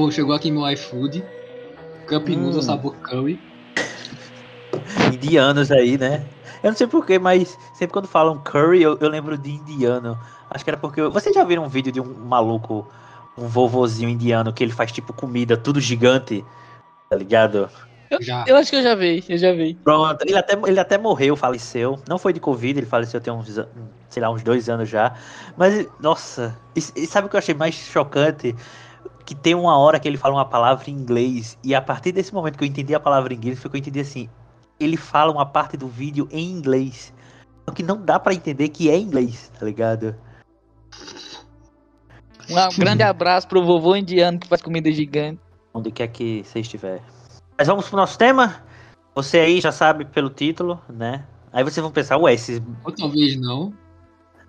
Ou chegou aqui meu iFood. Cup Hum. Noodle sabor curry. Indianos aí, né? Eu não sei porquê, mas sempre quando falam curry, eu, eu lembro de indiano. Acho que era porque. eu- Vocês já viram um vídeo de um maluco, um vovozinho indiano, que ele faz tipo comida tudo gigante? Tá ligado? Já. Eu acho que eu já vi, eu já vi. Pronto, ele até, ele até morreu, faleceu. Não foi de Covid, ele faleceu tem uns, sei lá, uns dois anos já. Mas, nossa, e, e sabe o que eu achei mais chocante? Que tem uma hora que ele fala uma palavra em inglês, e a partir desse momento que eu entendi a palavra em inglês, foi que eu entendi assim, ele fala uma parte do vídeo em inglês. Só que não dá pra entender que é inglês, tá ligado? Um grande abraço pro vovô indiano que faz comida gigante. Onde quer que você estiver. Mas vamos pro nosso tema? Você aí já sabe pelo título, né? Aí vocês vão pensar, ué, esses... Ou talvez não.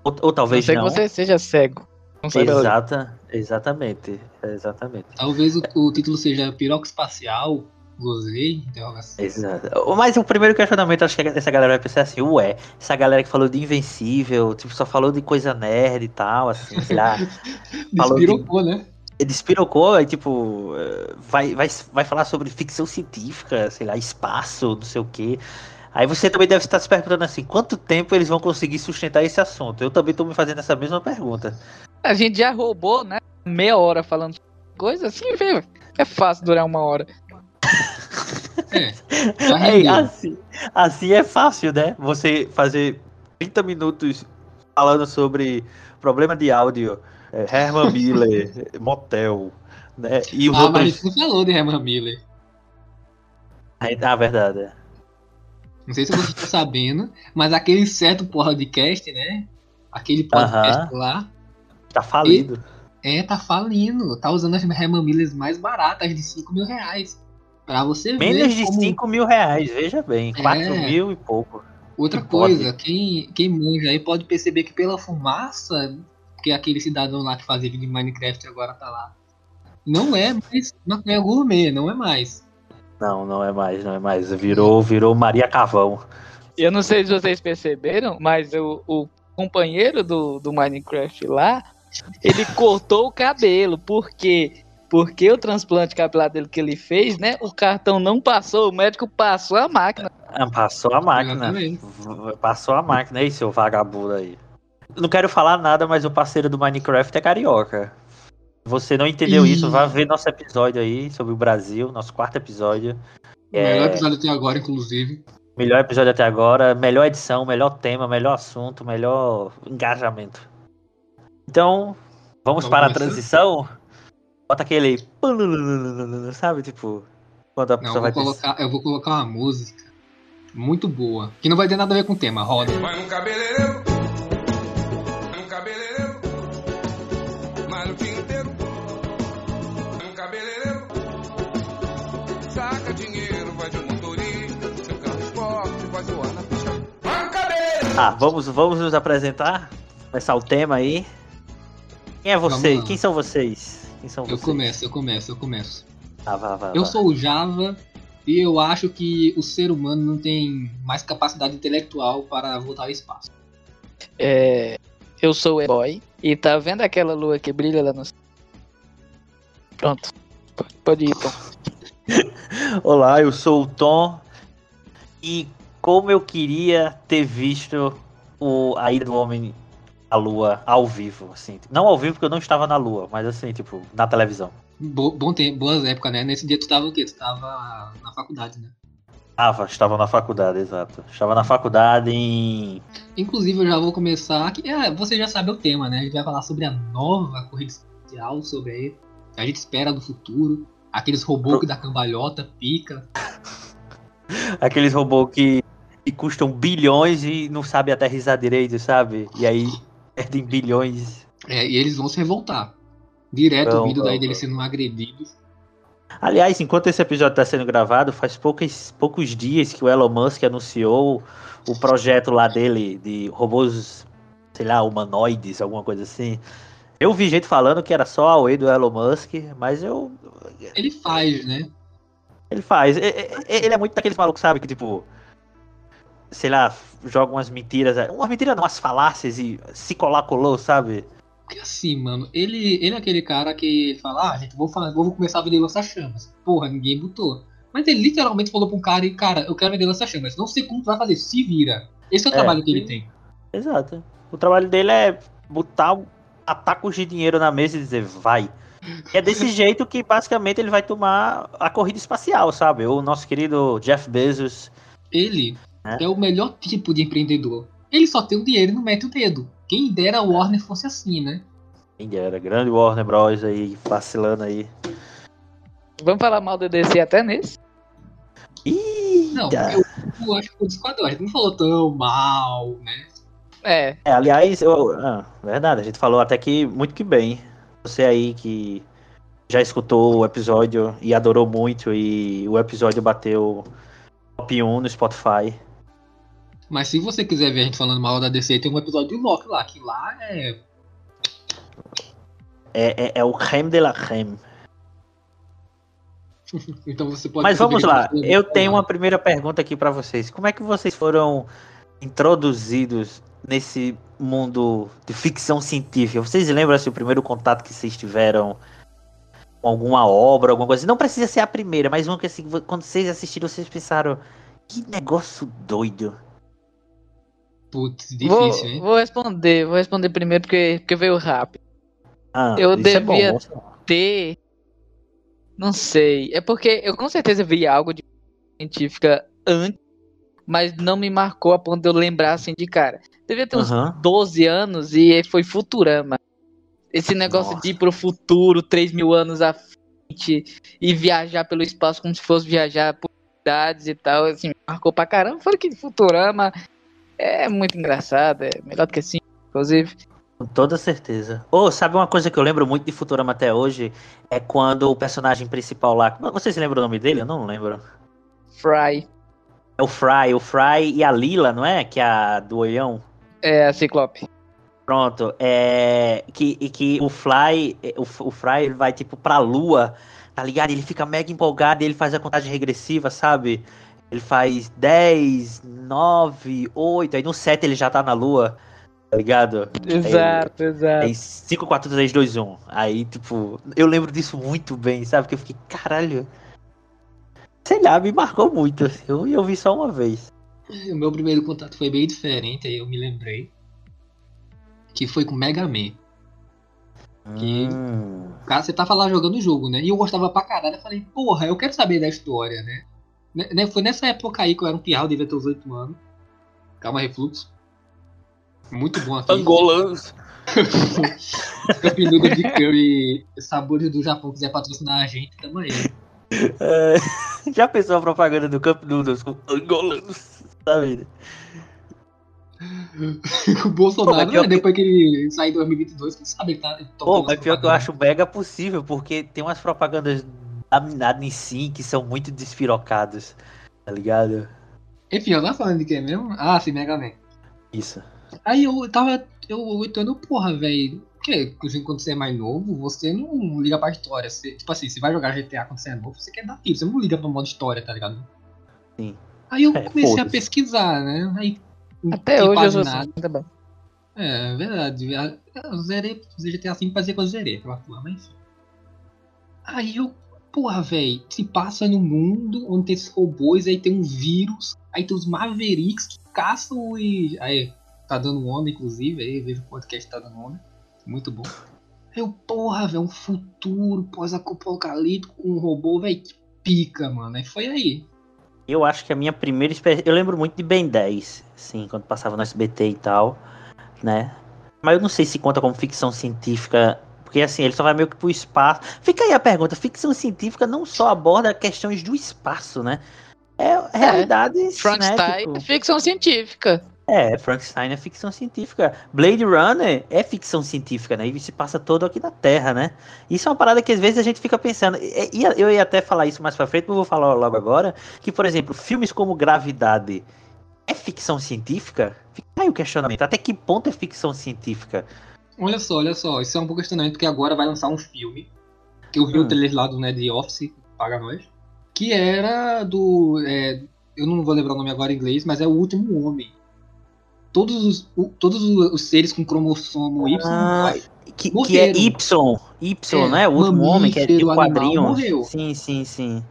Ou, ou talvez não que não. você seja cego. Exata, exatamente, exatamente. Talvez o, o título seja Piroca Espacial. Gozei. Interrogação. Exato. Mas o primeiro questionamento, acho que essa galera vai pensar assim, ué, essa galera que falou de Invencível, tipo, só falou de coisa nerd e tal, assim, sei lá, falou de- Despirocou, né? despirocou, aí, tipo, eh, vai, vai, vai falar sobre ficção científica, sei lá, espaço, não sei o quê. Aí você também deve estar se perguntando assim, quanto tempo eles vão conseguir sustentar esse assunto? Eu também tô me fazendo essa mesma pergunta. A gente já roubou, né? Meia hora falando coisa assim, vê, é fácil durar uma hora. É. É, assim, assim é fácil, né? Você fazer 30 minutos falando sobre problema de áudio, é, Herman Miller, motel, né? E os Ah, mas a outros. gente não falou de Herman Miller. Ah, verdade. Não sei se vocês estão sabendo, mas aquele certo podcast, né? Aquele podcast Aham. lá, Tá falido. é, tá falindo. Tá usando as Herman Millers mais baratas de 5 mil reais. Pra você ver Menos de como... 5 mil reais, veja bem. É. 4 mil e pouco. Outra que pode. coisa, quem, quem manja aí pode perceber que pela fumaça, que aquele cidadão lá que fazia vídeo de Minecraft agora tá lá. Não é mais maconha gourmet, não é mais. Não, não é mais, não é mais. Virou, virou Maria Cavão. Eu não sei se vocês perceberam, mas o, o companheiro do, do Minecraft lá, ele cortou o cabelo. Por quê? Porque o transplante capilar dele que ele fez, né? O cartão não passou, o médico passou a máquina. Ah, Passou a máquina. Passou a máquina aí, seu vagabundo aí. Não quero falar nada, mas o parceiro do Minecraft é carioca. Você não entendeu Ih. isso? Vá ver nosso episódio aí sobre o Brasil, nosso quarto episódio. O melhor É, episódio até agora, inclusive. melhor episódio até agora, melhor edição, melhor tema, melhor assunto, melhor engajamento. Então, vamos Vamos para a transição? Bota aquele. Sabe, tipo. Quando a Não, pessoa eu vai vou, colocar, eu vou colocar uma música muito boa, que não vai ter nada a ver com o tema, roda. Vai no cabeleireiro, vai no cabeleireiro, malha o dia inteiro. Vai no cabeleireiro, saca dinheiro, vai de motorista, seu carro esporte, vai zoar na pista. Vai no cabeleireiro. Ah, vamos, vamos nos apresentar? Começar o tema aí. Quem é você? Quem são vocês? Quem são Eu vocês? começo, eu começo, eu começo. Vá, vá, Eu vá. sou o Java e eu acho que o ser humano não tem mais capacidade intelectual para voltar ao espaço. É, eu sou o boy e tá vendo aquela lua que brilha lá no céu? Pronto. Pode ir, Tom. Olá, eu sou o Tom. E como eu queria ter visto o, a ida do homem à lua ao vivo, assim. Não ao vivo porque eu não estava na lua, mas assim, tipo, na televisão. Bo bom tempo, boas épocas, né? Nesse dia tu tava o quê? Tu tava na faculdade, né? Estava, estava na faculdade, exato. Estava na faculdade em. Inclusive eu já vou começar aqui. É, você já sabe o tema, né? A gente vai falar sobre a nova corrida espacial, sobre que a gente espera do futuro. Aqueles robôs que dá cambalhota, pica. Aqueles robôs que, que custam bilhões e não sabem aterrissar direito, sabe? E aí perdem bilhões. É, e eles vão se revoltar. Direto Vão, ouvindo daí vão, deles sendo agredidos. Aliás, enquanto esse episódio está sendo gravado, faz poucos, poucos dias que o Elon Musk anunciou o projeto lá dele de robôs, sei lá, humanoides, alguma coisa assim. Eu vi gente falando que era só a Way do Elon Musk, mas eu. Ele faz, né? Ele faz. Ele é muito daqueles malucos, sabe? Que tipo. Sei lá, joga umas mentiras. Umas mentiras não, umas falácias e se colar, colou, sabe? Porque assim, mano, ele, ele é aquele cara que ele fala, ah, gente, vou, falar, vou começar a vender lança-chamas. Porra, ninguém botou. Mas ele literalmente falou pra um cara e, cara, eu quero vender lança-chamas. Não sei como tu vai fazer, se vira. Esse é o É. trabalho que ele tem. Exato. O trabalho dele é botar atacos de dinheiro na mesa e dizer, vai. E é desse jeito que basicamente ele vai tomar a corrida espacial, sabe? O nosso querido Jeff Bezos. Ele É. é o melhor tipo de empreendedor. Ele só tem o dinheiro e não mete o dedo. Quem dera a Warner fosse assim, né? Quem era? Grande Warner Bros. aí, vacilando aí. Vamos falar mal do DC até nesse? Ih, Não, eu, eu acho que o Esquadrão, não falou tão mal, né? É, É, aliás, eu, ah, verdade, a gente falou até que muito que bem. Você aí que já escutou o episódio e adorou muito e o episódio bateu top 1 no Spotify. Mas se você quiser ver a gente falando mal da DC, tem um episódio de Loki lá, que lá é. É, é, é o creme de la creme. Então você pode. Mas vamos lá, eu tenho uma primeira pergunta aqui pra vocês. Como é que vocês foram introduzidos nesse mundo de ficção científica? Vocês lembram assim, o primeiro contato que vocês tiveram com alguma obra, alguma coisa? Não precisa ser a primeira, mas uma que assim, quando vocês assistiram, vocês pensaram, que negócio doido. Putz, vou, difícil, hein? vou responder, vou responder primeiro porque, porque veio rápido. Ah, Eu isso é bom, devia-. Ter. Não sei. É porque eu com certeza vi algo de científica antes, mas não me marcou a ponto de eu lembrar assim de cara. Devia ter uns Aham. 12 anos e foi Futurama. Esse negócio Nossa. de ir pro futuro, 3 mil anos à frente, e viajar pelo espaço como se fosse viajar por cidades e tal, assim, marcou pra caramba. Foi que Futurama é muito engraçado, é melhor do que assim, inclusive. Com toda certeza. Ô, sabe uma coisa que eu lembro muito de Futurama até hoje? É quando o personagem principal lá. Vocês lembram o nome dele? Eu não lembro. Fry, É o Fry, o Fry e a Lila, não é? Que é a do olhão. é a Ciclope. Pronto. É. Que, e que o Fly. O, o Fry ele vai tipo pra lua, tá ligado? Ele fica mega empolgado e ele faz a contagem regressiva, sabe? Ele faz 10, 9, 8, aí no 7 ele já tá na lua, tá ligado? Exato, exato. Aí 5, 4, 3, 2, 1. Aí, tipo, eu lembro disso muito bem, sabe? Que eu fiquei, caralho. Sei lá, me marcou muito. assim, Eu, eu vi só uma vez. O meu primeiro contato foi bem diferente, aí eu me lembrei. Que foi com Mega Man. Que- Hum, Cara, você tava lá jogando o jogo, né? E eu gostava pra caralho. Eu falei, porra, eu quero saber da história, né? Né- né, Foi nessa época aí que eu era um pirral, devia ter uns 8 anos. Calma, refluxo. Muito bom aqui. Angolanos. Cup Noodle de curry, sabores do Japão, quiser patrocinar a gente, tamo aí. É, já pensou a propaganda do Camp Noodles com angolanos? Sabe? o Bolsonaro, Pô, né, depois que ele sair em 2022, quem sabe ele tá. Pô, mas pior que eu acho mega possível, porque tem umas propagandas da Minado em si que são muito despirocadas, tá ligado? Enfim, eu tava falando de quem mesmo? Ah, sim, Mega Man. Isso. Aí eu tava. Eu entendo, porra, velho. Porque quando você é mais novo, você não liga pra história. Você, tipo assim, você vai jogar GTA quando você é novo, você quer dar tiro, você não liga pra modo história, tá ligado? Sim. Aí eu É, comecei a pesquisar, né? Aí. Até hoje eu quase sou nada. assim, tá bom. É, verdade. Eu zerei GTA V pra dizer que eu zerei aquela porra, mas enfim. Aí eu, porra, velho, se passa no mundo onde tem esses robôs, aí tem um vírus, aí tem os Mavericks que caçam e. Aí, tá dando onda, inclusive, aí vejo o podcast tá dando onda. Muito bom. Eu, porra, velho, um futuro pós-apocalíptico com um robô, velho, que pica, mano. Aí foi aí. Eu acho que a minha primeira experiência. Eu lembro muito de Ben 10, sim, quando passava no SBT e tal, né? Mas eu não sei se conta como ficção científica. Porque assim, ele só vai meio que pro espaço. Fica aí a pergunta: ficção científica não só aborda questões do espaço, né? É realidades. Frankenstein né, tipo- é ficção científica. É, Frankenstein é ficção científica. Blade Runner é ficção científica, né? E se passa todo aqui na Terra, né? Isso é uma parada que às vezes a gente fica pensando. E- e- Eu ia até falar isso mais pra frente, mas eu vou falar logo agora. Que, por exemplo, filmes como Gravidade é ficção científica? Fica aí o questionamento. Até que ponto é ficção científica? Olha só, olha só, isso é um bom questionamento que agora vai lançar um filme. Que eu vi Hum. o trailer lá do né, The Office, paga nós. Que era do. é, eu não vou lembrar o nome agora em inglês, mas é o último homem. Todos os, o- todos os, seres com cromossomo Y Ah, Que, que é. Y. Y, É, né? O último homem, que é de animal, quadrinho. morreu. Sim, sim, sim.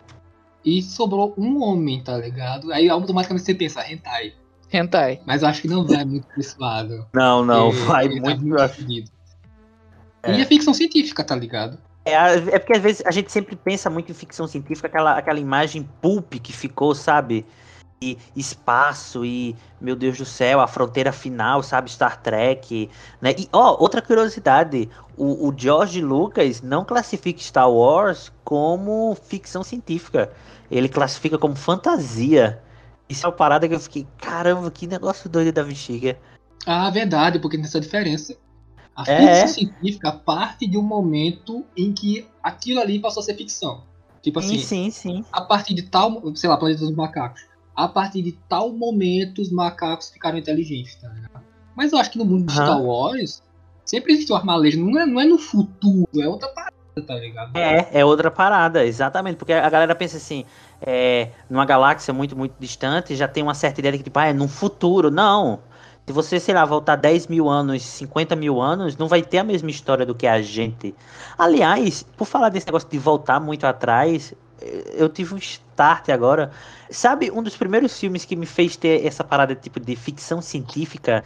E sobrou um homem, tá ligado? Aí automaticamente você pensa, hentai. Hentai. Mas eu acho que não vai muito pra esse lado. Não, não, vai ele tá muito. É. E é ficção científica, tá ligado? É, a- é porque às vezes a gente sempre pensa muito em ficção científica, aquela, aquela imagem pulp que ficou, sabe? E espaço e, meu Deus do céu, a fronteira final, sabe? Star Trek, né? E, ó, outra curiosidade, o, o George Lucas não classifica Star Wars como ficção científica. Ele classifica como fantasia. Isso é uma parada que eu fiquei, caramba, que negócio doido da bexiga. Ah, verdade, porque tem essa diferença. A É. ficção científica parte de um momento em que aquilo ali passou a ser ficção. Tipo Sim, assim, sim, sim. a partir de tal, sei lá, Planeta dos Macacos. A partir de tal momento os macacos ficaram inteligentes, tá ligado? Mas eu acho que no mundo de Aham. Star Wars sempre existe o armalejo, não é, não é no futuro, é outra parada, tá ligado? É, é outra parada, exatamente. Porque a galera pensa assim, é, numa galáxia muito, muito distante, já tem uma certa ideia de que, tipo, ah, é num futuro. Não. Se você, sei lá, voltar 10 mil anos, 50 mil anos, não vai ter a mesma história do que a gente. Aliás, por falar desse negócio de voltar muito atrás, eu tive um start agora. Sabe, um dos primeiros filmes que me fez ter essa parada tipo de ficção científica,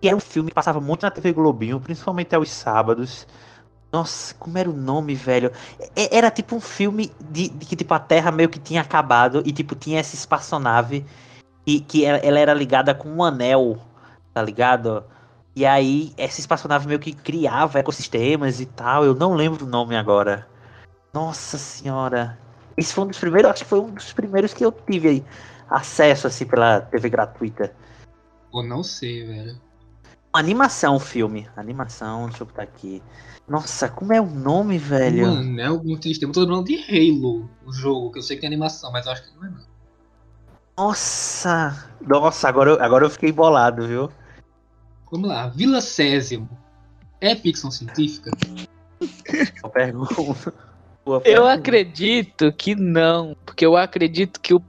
que era um filme que passava muito na TV Globinho, principalmente aos sábados. Nossa, como era o nome, velho? É- Era tipo um filme de, de que tipo a Terra meio que tinha acabado e tipo tinha essa espaçonave e que ela, ela era ligada com um anel, tá ligado? E aí essa espaçonave meio que criava ecossistemas e tal. Eu não lembro o nome agora. Nossa senhora. Esse foi um dos primeiros, acho que foi um dos primeiros que eu tive aí acesso assim pela TV gratuita. Ou não sei, velho. Animação filme. Animação, deixa eu botar aqui. Nossa, como é o nome, velho? Mano, é algum triste. Eu tô lembrando de Halo, o jogo, que eu sei que tem animação, mas eu acho que não é não. Nossa! Nossa, agora, eu- agora eu fiquei bolado, viu? Vamos lá, Vila Césimo. É ficção científica? Boa pergunta. Boa Eu pergunta. acredito que não, porque eu acredito que, o,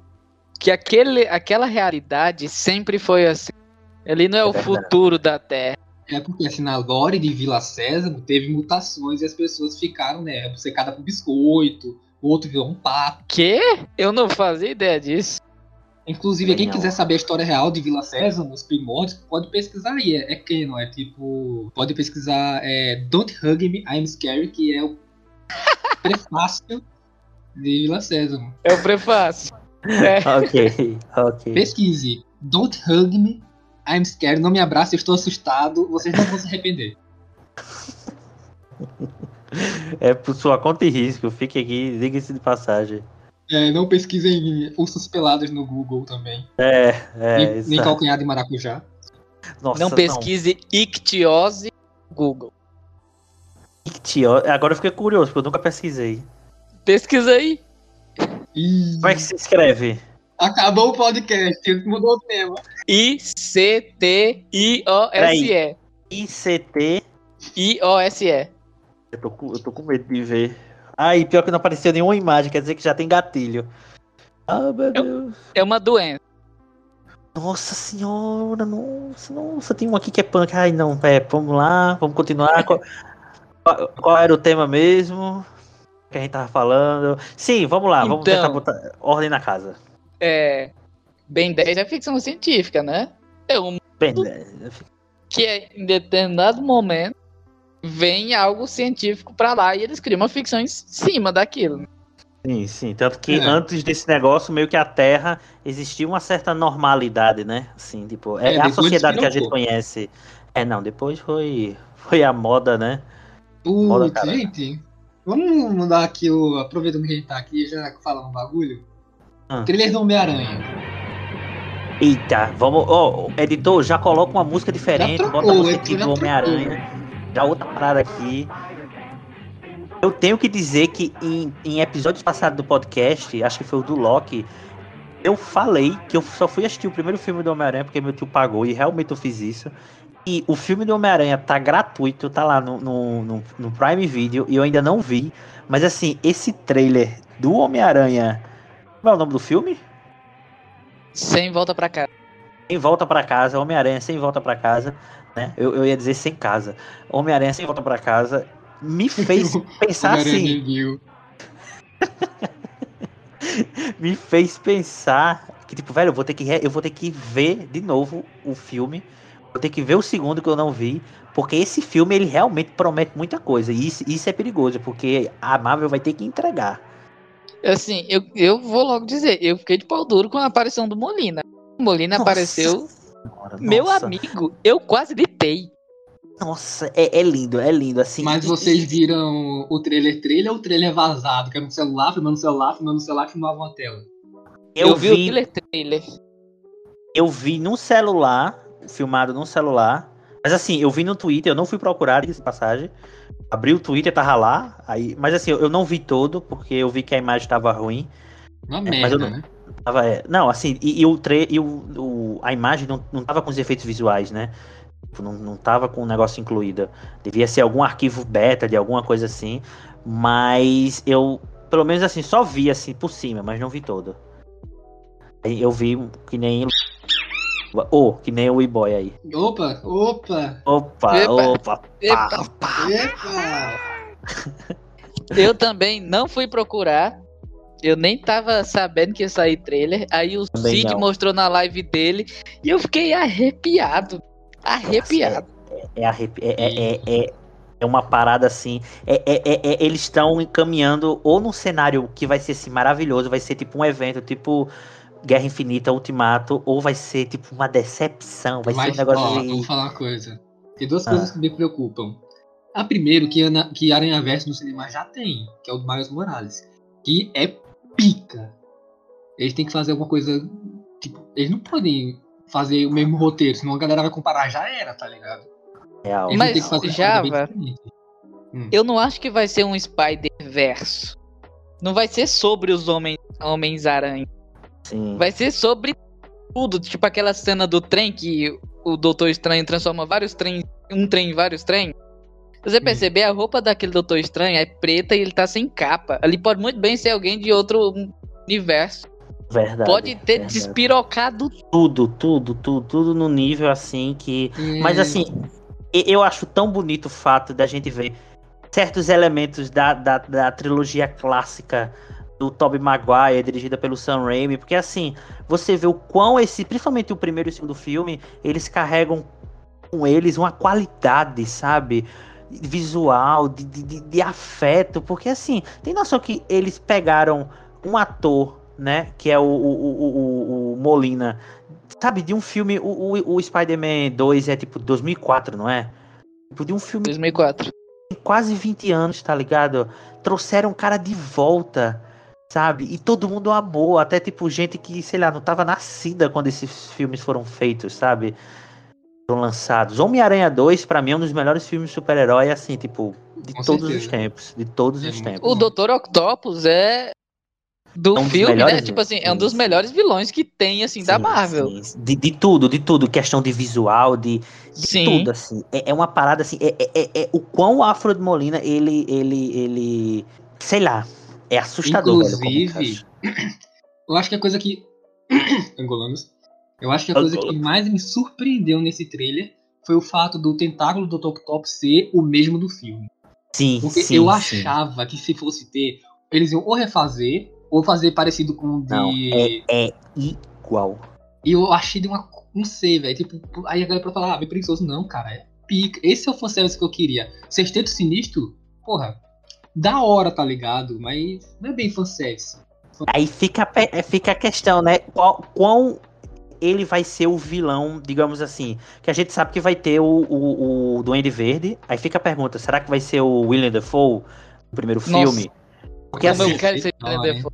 que aquele, aquela realidade sempre foi assim. Ele não é, o verdade. futuro da Terra. É porque assim, na lore de Vila Sésamo teve mutações e as pessoas ficaram, né, obcecadas por biscoito, o outro virou um pato. Quê? Eu não fazia ideia disso. Inclusive, quem Não. quiser saber a história real de Vila Sésamo, os primórdios, pode pesquisar aí. É, é canon, é tipo. Pode pesquisar é, Don't Hug Me, I'm Scary, que é o prefácio de Vila Sésamo. É o prefácio. É. Ok, ok. Pesquise. Don't Hug Me, I'm Scared. Não me abrace, eu estou assustado. Vocês não vão se arrepender. É por sua conta e risco. Fique aqui, diga-se de passagem. É, não pesquisem ursos pelados no Google também. É, é. nem, nem calcanhar de maracujá. Nossa, não pesquise ictiose no Google. Ictio- Agora eu fiquei curioso, porque eu nunca pesquisei. Pesquisa aí. Ih, Como é que se escreve? Acabou o podcast, mudou o tema. I-C-T-I-O-S-E. ICT. I-O-S-E. Eu tô, com, eu tô com medo de ver. Ai, pior que não apareceu nenhuma imagem, quer dizer que já tem gatilho. Ah, meu Eu- Deus. É uma doença. Nossa senhora, nossa, nossa, tem um aqui que é punk. Ai, não, é, vamos lá, vamos continuar. qual, qual- qual era o tema mesmo que a gente tava falando? Sim, vamos lá, vamos Então. tentar botar ordem na casa. É. Ben 10 é ficção científica, né? É um né, que é, em determinado momento vem algo científico pra lá e eles criam uma ficção em cima daquilo. sim, sim. Tanto que É. antes desse negócio, meio que a Terra existia uma certa normalidade, né? Assim, tipo, é, É, a sociedade que a gente conhece. É, não, depois foi, foi a moda, né? Putz, gente. Vamos mudar aqui o. Aproveitando que a gente tá aqui, já falando um bagulho. Ah. Trailer do Homem-Aranha. Eita, vamos. Ó, editor, já coloca uma música diferente, Já bota a trocou, música aqui do Homem-Aranha. Já outra parada aqui. Eu tenho que dizer que em, em episódios passados do podcast, acho que foi o do Loki, eu falei que eu só fui assistir o primeiro filme do Homem-Aranha porque meu tio pagou e realmente eu fiz isso. E o filme do Homem-Aranha tá gratuito, tá lá no, no, no, no Prime Video e eu ainda não vi. Mas assim, esse trailer do Homem-Aranha. Qual é o nome do filme? Sem volta pra cá. Sem volta pra casa, Homem-Aranha sem volta pra casa. né? Eu, eu ia dizer sem casa. Homem-Aranha sem volta pra casa me fez pensar assim. me fez pensar que, tipo, velho, eu vou ter que, eu vou ter que ver de novo o filme. Vou ter que ver o segundo que eu não vi. Porque esse filme, ele realmente promete muita coisa. E isso, isso é perigoso, porque a Marvel vai ter que entregar. Assim, eu, eu vou logo dizer, eu fiquei de pau duro com a aparição do Molina. O Molina Nossa apareceu, Senhora, meu nossa, amigo, eu quase gritei. Nossa, é, é lindo, é lindo, assim. Mas vocês viram o trailer trailer ou o trailer vazado? Que era no celular, filmando no celular, filmando no celular, filmava uma tela. Eu, Eu vi, o vi, trailer trailer. eu vi no celular, filmado no celular. Mas assim, eu vi no Twitter, eu não fui procurar essa passagem. Abri o Twitter, tava lá. Aí, mas assim, eu não vi todo, porque eu vi que a imagem tava ruim. Uma É, merda, não- né? Tava, é, não, assim, e, e o, tre e o, o- a imagem não, não tava com os efeitos visuais, né? Tipo, Não, não tava com o negócio incluído. Devia ser algum arquivo beta de alguma coisa assim. Mas eu, pelo menos assim, só vi assim por cima, mas não vi todo. Aí Eu vi que nem. Oh, que nem o e-boy aí. Opa, opa, Opa, Epa, opa, pá, epa. pá. epa! Eu também não fui procurar. Eu nem tava sabendo que ia sair trailer. Aí o Também Cid não. mostrou na live dele e eu fiquei arrepiado. Arrepiado. É, arrepi- é, é, é, é, é uma parada assim. É, é, é- é- eles estão encaminhando ou num cenário que vai ser assim, maravilhoso, vai ser tipo um evento, tipo Guerra Infinita, Ultimato, ou vai ser tipo uma decepção, vai Mas, ser um negócio ó, de. vou falar uma coisa. Tem duas Ah. coisas que me preocupam. A primeiro, que, Ana, que Aranha Verso no cinema já tem, que é o do Miles Morales. Que é pica. Eles têm que fazer alguma coisa. Tipo, eles não podem fazer o mesmo roteiro, senão a galera vai comparar, já era, tá ligado? Real. Eles Mas que fazer uma já, coisa bem vai. diferente. Eu não acho que vai ser um Spider-Verso. Não vai ser sobre os homens, Homens-Aranha. Sim. Vai ser sobre tudo. Tipo aquela cena do trem que o Doutor Estranho transforma vários trens, um trem em vários trens. Se você Hum. perceber, a roupa daquele Doutor Estranho é preta e ele tá sem capa. Ali pode muito bem ser alguém de outro universo. Verdade. pode ter verdade. despirocado tudo, tudo, tudo, tudo no nível assim que. Mas É, assim, eu acho tão bonito o fato da gente ver certos elementos da, da, da trilogia clássica do Tobey Maguire, dirigida pelo Sam Raimi, porque assim, você vê o quão esse, principalmente o primeiro e o segundo filme, eles carregam com eles uma qualidade, sabe? Visual, de, de, de- afeto, porque assim, tem noção que eles pegaram um ator, né, que é o, o, o, o- Molina, sabe, de um filme, o, o, o Spider-Man 2 é tipo 2004, não é? Tipo, de um filme 2004. tem quase 20 anos, tá ligado? Trouxeram o cara de volta, sabe? E todo mundo amou, até tipo gente que, sei lá, não tava nascida quando esses filmes foram feitos, sabe? Foram lançados. Homem-Aranha 2, pra mim, é um dos melhores filmes de super-herói, assim, tipo, de Com todos certeza. os tempos. De todos É os tempos. O Doutor Octopus é do É um dos filme, né? melhores Tipo assim, é um vilões. dos melhores vilões que tem, assim, da Sim, Marvel. sim. De, de tudo, de tudo. Questão de visual, de, de Sim. tudo, assim. É, é uma parada, assim, é, é- é- é o quão o Afro de Molina, ele, ele, ele, sei lá, é assustador, velho, Inclusive, encaixa. eu acho que a coisa que. Angolanos. Eu acho que a coisa que mais me surpreendeu nesse trailer foi o fato do tentáculo do Tok Top ser o mesmo do filme. Sim, Porque sim, eu sim. achava que se fosse ter, eles iam ou refazer, ou fazer parecido com o de. Não, é, é igual. E eu achei de uma. Não sei, velho. Tipo, aí a galera pra falar, ah, meio preguiçoso. Não, cara, é pica. Esse é o fanservice que eu queria. Sexteto Sinistro, porra, da hora, tá ligado? Mas não é bem fanservice. Aí fica, é, fica a questão, né? Qual, quão ele vai ser o vilão, digamos assim. Que a gente sabe que vai ter o, o, o Duende Verde. Aí fica a pergunta: será que vai ser o William Dafoe no primeiro Nossa. filme? Porque Como assim, eu quero ser hein? Dafoe.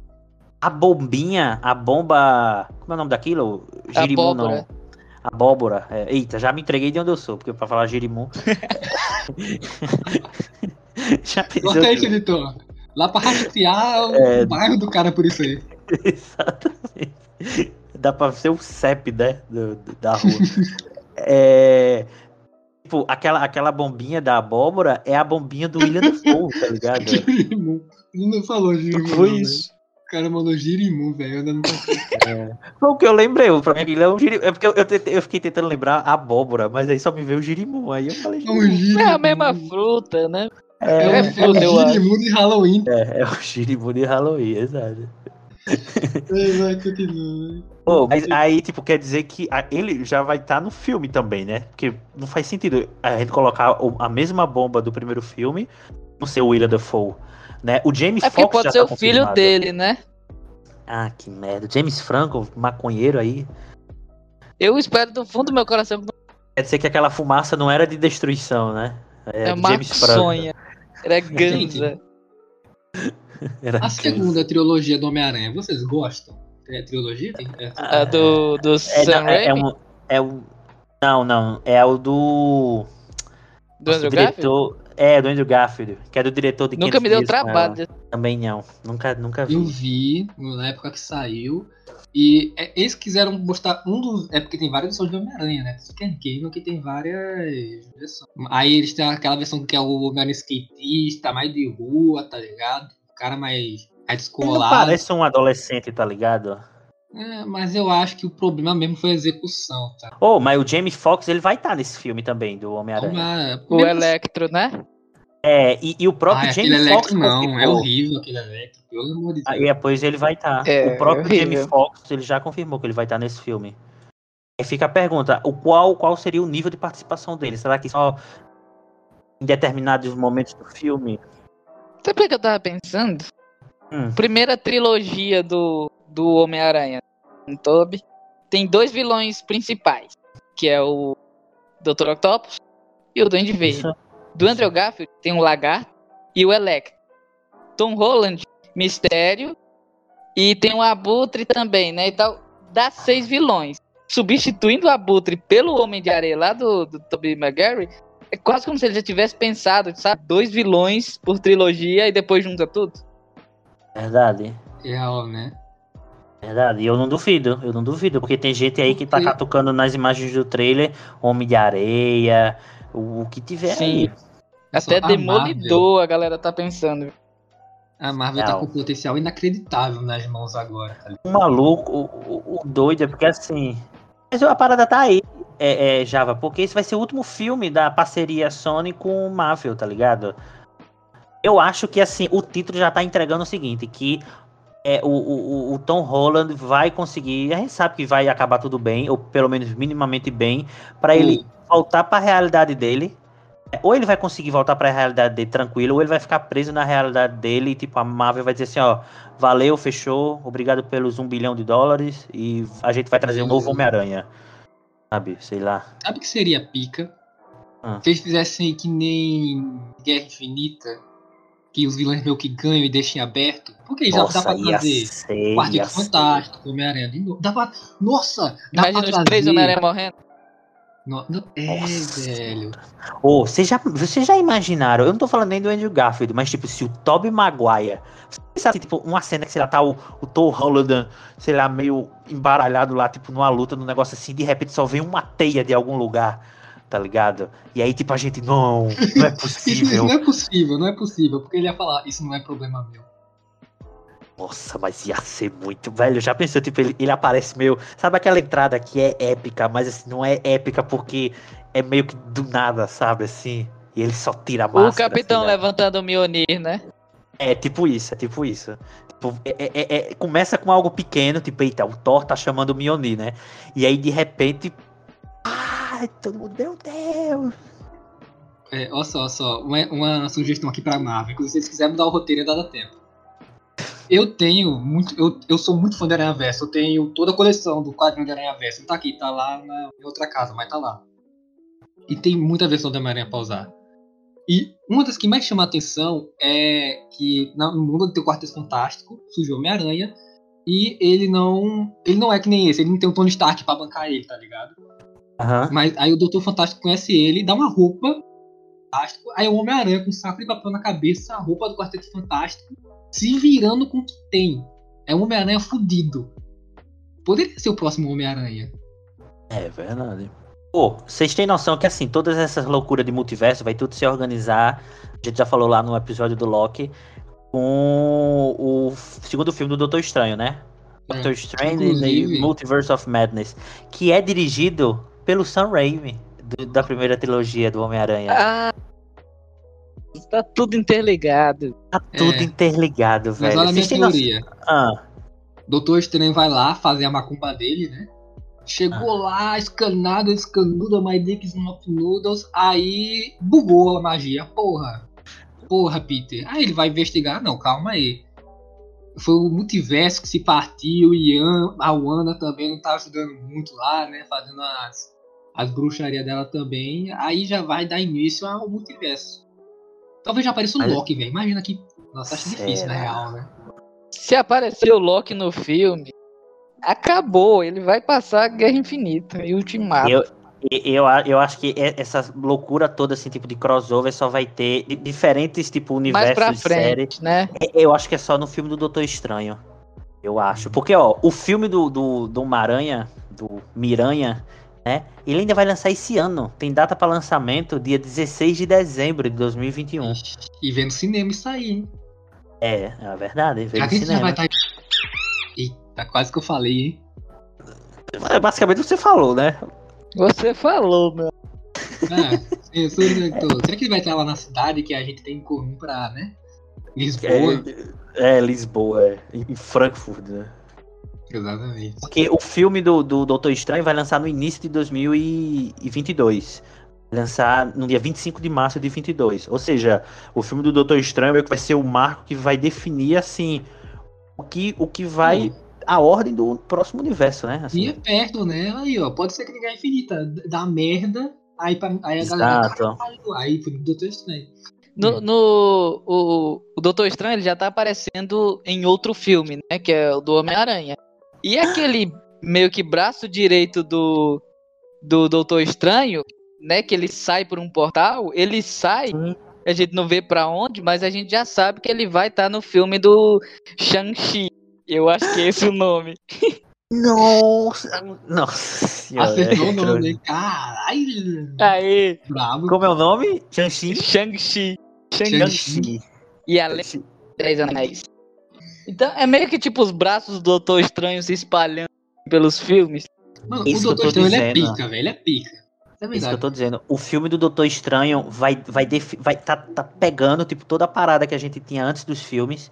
a bombinha, a bomba. Como é o nome daquilo? Girimum, não. Abóbora. Abóbora. É, eita, já me entreguei de onde eu sou, porque pra falar Girimum. já pensou aí, que- editor. Lá pra rastrear o É. bairro do cara por isso aí. Exatamente. Dá pra ser o CEP, né? do- do- da rua. é. Tipo, aquela, aquela bombinha da abóbora é a bombinha do William Dafoe, tá ligado? Girimum. Não falou Girimum. Foi não, isso. O cara mandou Girimu, velho. Eu ainda não consegui. Foi o que eu lembrei, pra mim aquilo é um girimu. É porque eu, eu, eu fiquei tentando lembrar abóbora, mas aí só me veio o girimu. Aí eu falei. É um Girimu. É a mesma fruta, né? É, É, um- é fruta, eu um acho. Girimu de Halloween. É, é o girimu de Halloween, exato. Vai, vai, continua. Pô, mas aí, tipo, quer dizer que ele já vai estar no filme também, né? Porque não faz sentido a gente colocar o- a mesma bomba do primeiro filme no seu William Dafoe, né? O James É Fox pode já ser tá o filho dele, né? Ah, que merda. James Franco, maconheiro aí. Eu espero do fundo do meu coração que Quer dizer que aquela fumaça não era de destruição, né? é do James Franco. É ganza. Era A segunda trilogia do Homem-Aranha, vocês gostam? É a trilogia? Tem- é- A do, do É, Sam não, é, é um, é um. Não, não. É o do. do Andrew Garfield. diretor. É, do Andrew Garfield, que é do diretor de Nunca 500 me deu trabalho. Também não. Nunca, nunca vi. Eu vi na época que saiu. E é- eles quiseram mostrar um dos. É porque tem várias versões do Homem-Aranha, né? Ken Cable que tem várias versões. Aí eles têm aquela versão que é o Homem-Aranha skatista, mais de rua, tá ligado? O cara mais, mais Ele não descolado. parece um adolescente, tá ligado? É, mas eu acho que o problema mesmo foi a execução, tá? Oh, mas o Jamie Foxx, ele vai estar nesse filme também, do Homem-Aranha. Uma- O mesmo- Electro, né? É, e, e o próprio Ah, aquele Jamie Foxx não, é confirmou. horrível aquele Electro, pelo amor de Deus. Aí depois ele vai estar. É, o próprio horrível. Jamie Foxx, ele já confirmou que ele vai estar nesse filme. Aí fica a pergunta, o qual, qual seria o nível de participação dele? Será que só em determinados momentos do filme? Sabe o que eu tava pensando? Hum. Primeira trilogia do, do Homem-Aranha, no Toby, tem dois vilões principais, que é o Dr. Octopus e o Duende Verde. Isso. Do Andrew Garfield tem o Lagarto e o Electro. Tom Holland, Mistério e tem o Abutre também, né? Então, dá seis vilões. Substituindo o Abutre pelo Homem de Areia lá do, do Tobey Maguire, é quase como se ele já tivesse pensado, sabe? Dois vilões por trilogia e depois junta tudo. Verdade. Real, né? Verdade, e eu não duvido, eu não duvido, porque tem gente aí que tá catucando nas imagens do trailer Homem de Areia, o, o que tiver Sim. aí. Até a Demolidor a galera tá pensando. A Marvel tá Não. com um potencial inacreditável nas mãos agora, tá? O maluco, o, o- o doido, é porque assim. Mas a parada tá aí, é, é, Java, porque esse vai ser o último filme da parceria Sony com o Marvel, tá ligado? Eu acho que assim, o título já tá entregando o seguinte, que é, o, o, o Tom Holland vai conseguir, a gente sabe que vai acabar tudo bem, ou pelo menos minimamente bem, pra ele voltar pra realidade dele. É, Ou ele vai conseguir voltar pra realidade dele tranquilo, ou ele vai ficar preso na realidade dele e tipo, a Marvel vai dizer assim, ó, valeu, fechou, obrigado pelos um bilhão de dólares e a gente vai trazer um novo Homem-Aranha. Sabe, sei lá. Sabe o que seria pica? Ah. Se eles fizessem que nem Guerra Infinita, que os vilões meio que ganham e deixem aberto. Porque já dá pra fazer ser, Quarteto. Fantástico, Homem-Aranha de novo. Dá pra... Nossa! Dá Imagina pra os três trazer- Homem-Aranha morrendo. No- no- É, Nossa. velho. Ô, vocês já, já imaginaram? Eu não tô falando nem do Andrew Garfield, mas tipo, se o Tobey Maguire. Você assim, tipo, uma cena que, sei lá, tá o, o Tom Holland, sei lá, meio embaralhado lá, tipo, numa luta, num negócio assim, de repente só vem uma teia de algum lugar, tá ligado? E aí, tipo, a gente, não, não é Isso, isso possível. não é possível, não é possível. Porque ele ia falar, isso não é problema meu. Nossa, mas ia ser muito, velho. Já pensou, tipo, ele, ele aparece meio. Sabe aquela entrada que é épica, mas assim, não é épica porque é meio que do nada, sabe? Assim. E ele só tira a máscara. o capitão assim, né? levantando o Mionir, né? É tipo isso, é tipo isso. Tipo, é- é- é- é- começa com algo pequeno, tipo, eita, o Thor tá chamando o Mjolnir, né? E aí, de repente. Ai, todo mundo, meu Deus! É, olha só, olha só, uma, uma sugestão aqui pra Marvel. Se vocês quiserem mudar o roteiro, dá tempo. Eu tenho muito. Eu, eu sou muito fã da Aranha Verso. Eu tenho toda a coleção do quadrinho da Aranha Verso. Não tá aqui, tá lá na, outra casa, mas tá lá. E tem muita versão da Homem-Aranha pra usar. E uma das que mais chama a atenção é que no mundo do Quarteto Fantástico surgiu o Homem-Aranha. E ele não. Ele não é que nem esse, ele não tem o Tony Stark pra bancar ele, tá ligado? Aham. Mas aí o Doutor Fantástico conhece ele, dá uma roupa fantástico, aí o Homem-Aranha com um saco de papel na cabeça, a roupa do Quarteto Fantástico, se virando com o que tem. É um Homem-Aranha fudido. Poderia ser o próximo Homem-Aranha. É verdade. Pô, vocês têm noção que assim, todas essas loucuras de multiverso vai tudo se organizar. A gente já falou lá no episódio do Loki. com o segundo filme do Doutor Estranho, né? É, Doctor Strange inclusive- e Multiverse of Madness, que é dirigido pelo Sam Raimi, do- da primeira trilogia do Homem-Aranha. Ah, tá tudo interligado. Tá tudo É. interligado, Mas velho. olha a minha Vocês têm noção- teoria. Ah, Doutor Estranho vai lá fazer a macumba dele, né? Chegou lá, escanado, escanudo, my dick not noodles, aí bugou a magia. Porra. Porra, Peter. Aí ele vai investigar. Não, calma aí. Foi o multiverso que se partiu e Ian- a Wanda também não tá ajudando muito lá, né? Fazendo as, as bruxarias dela também. Aí já vai dar início ao multiverso. Talvez já apareça o Mas- Loki, velho. Imagina que. Nossa, acho difícil, na Será? real, né? Se aparecer o Loki no filme, acabou. Ele vai passar a Guerra Infinita e Ultimato. Eu- eu, eu acho que essa loucura toda, assim, tipo de crossover, só vai ter di- diferentes, tipo, Mais universos pra de série. frente, né? Eu acho que é só no filme do Doutor Estranho. Eu acho. Porque, ó, o filme do, do, do Maranha, do Miranha, né? Ele ainda vai lançar esse ano. Tem data pra lançamento, dia 16 de dezembro de 2021. E vendo cinema isso aí, hein? É, é verdade. Veio Já cinema. vai estar. Eita, quase que eu falei, hein? É, Basicamente você falou, né? Você falou, meu. Ah, eu sou o diretor. Será que ele vai estar lá na cidade que a gente tem em comum pra, né? Lisboa. É, é, Lisboa, é. Em Frankfurt, né? Exatamente. Porque o filme do, do Doutor Estranho vai lançar no início de 2022. Vai lançar no dia 25 de março de 22. Ou seja, o filme do Doutor Estranho é que vai ser o marco que vai definir, assim, o que, o que vai. A ordem do próximo universo, né? Assim. E é perto, né? Aí, ó. Pode ser que ninguém infinita. Dá merda. Aí, pra, aí a galera. "Caralho", Aí pro Doutor Estranho. No, no- o, o Doutor Estranho ele já tá aparecendo em outro filme, né? Que é o do Homem-Aranha. E aquele meio que braço direito do, do Doutor Estranho, né? Que ele sai por um portal, ele sai, Sim. a gente não vê pra onde, mas a gente já sabe que ele vai estar no filme do Shang-Chi. Eu acho que é esse o nome. Nossa! Nossa senhora. Acertou o é nome, né? Caralho. Aê! Bravo. Como é o nome? Shang-Chi? Shang-Chi. Shang-Chi. E além dos Dez Anéis. Então é meio que tipo os braços do Doutor Estranho se espalhando pelos filmes. Mano, Isso o Doutor Estranho ele é dizendo. pica, velho. Ele é pica. É Isso que eu tô dizendo. O filme do Doutor Estranho vai, vai, vai tá, tá pegando, tipo, toda a parada que a gente tinha antes dos filmes,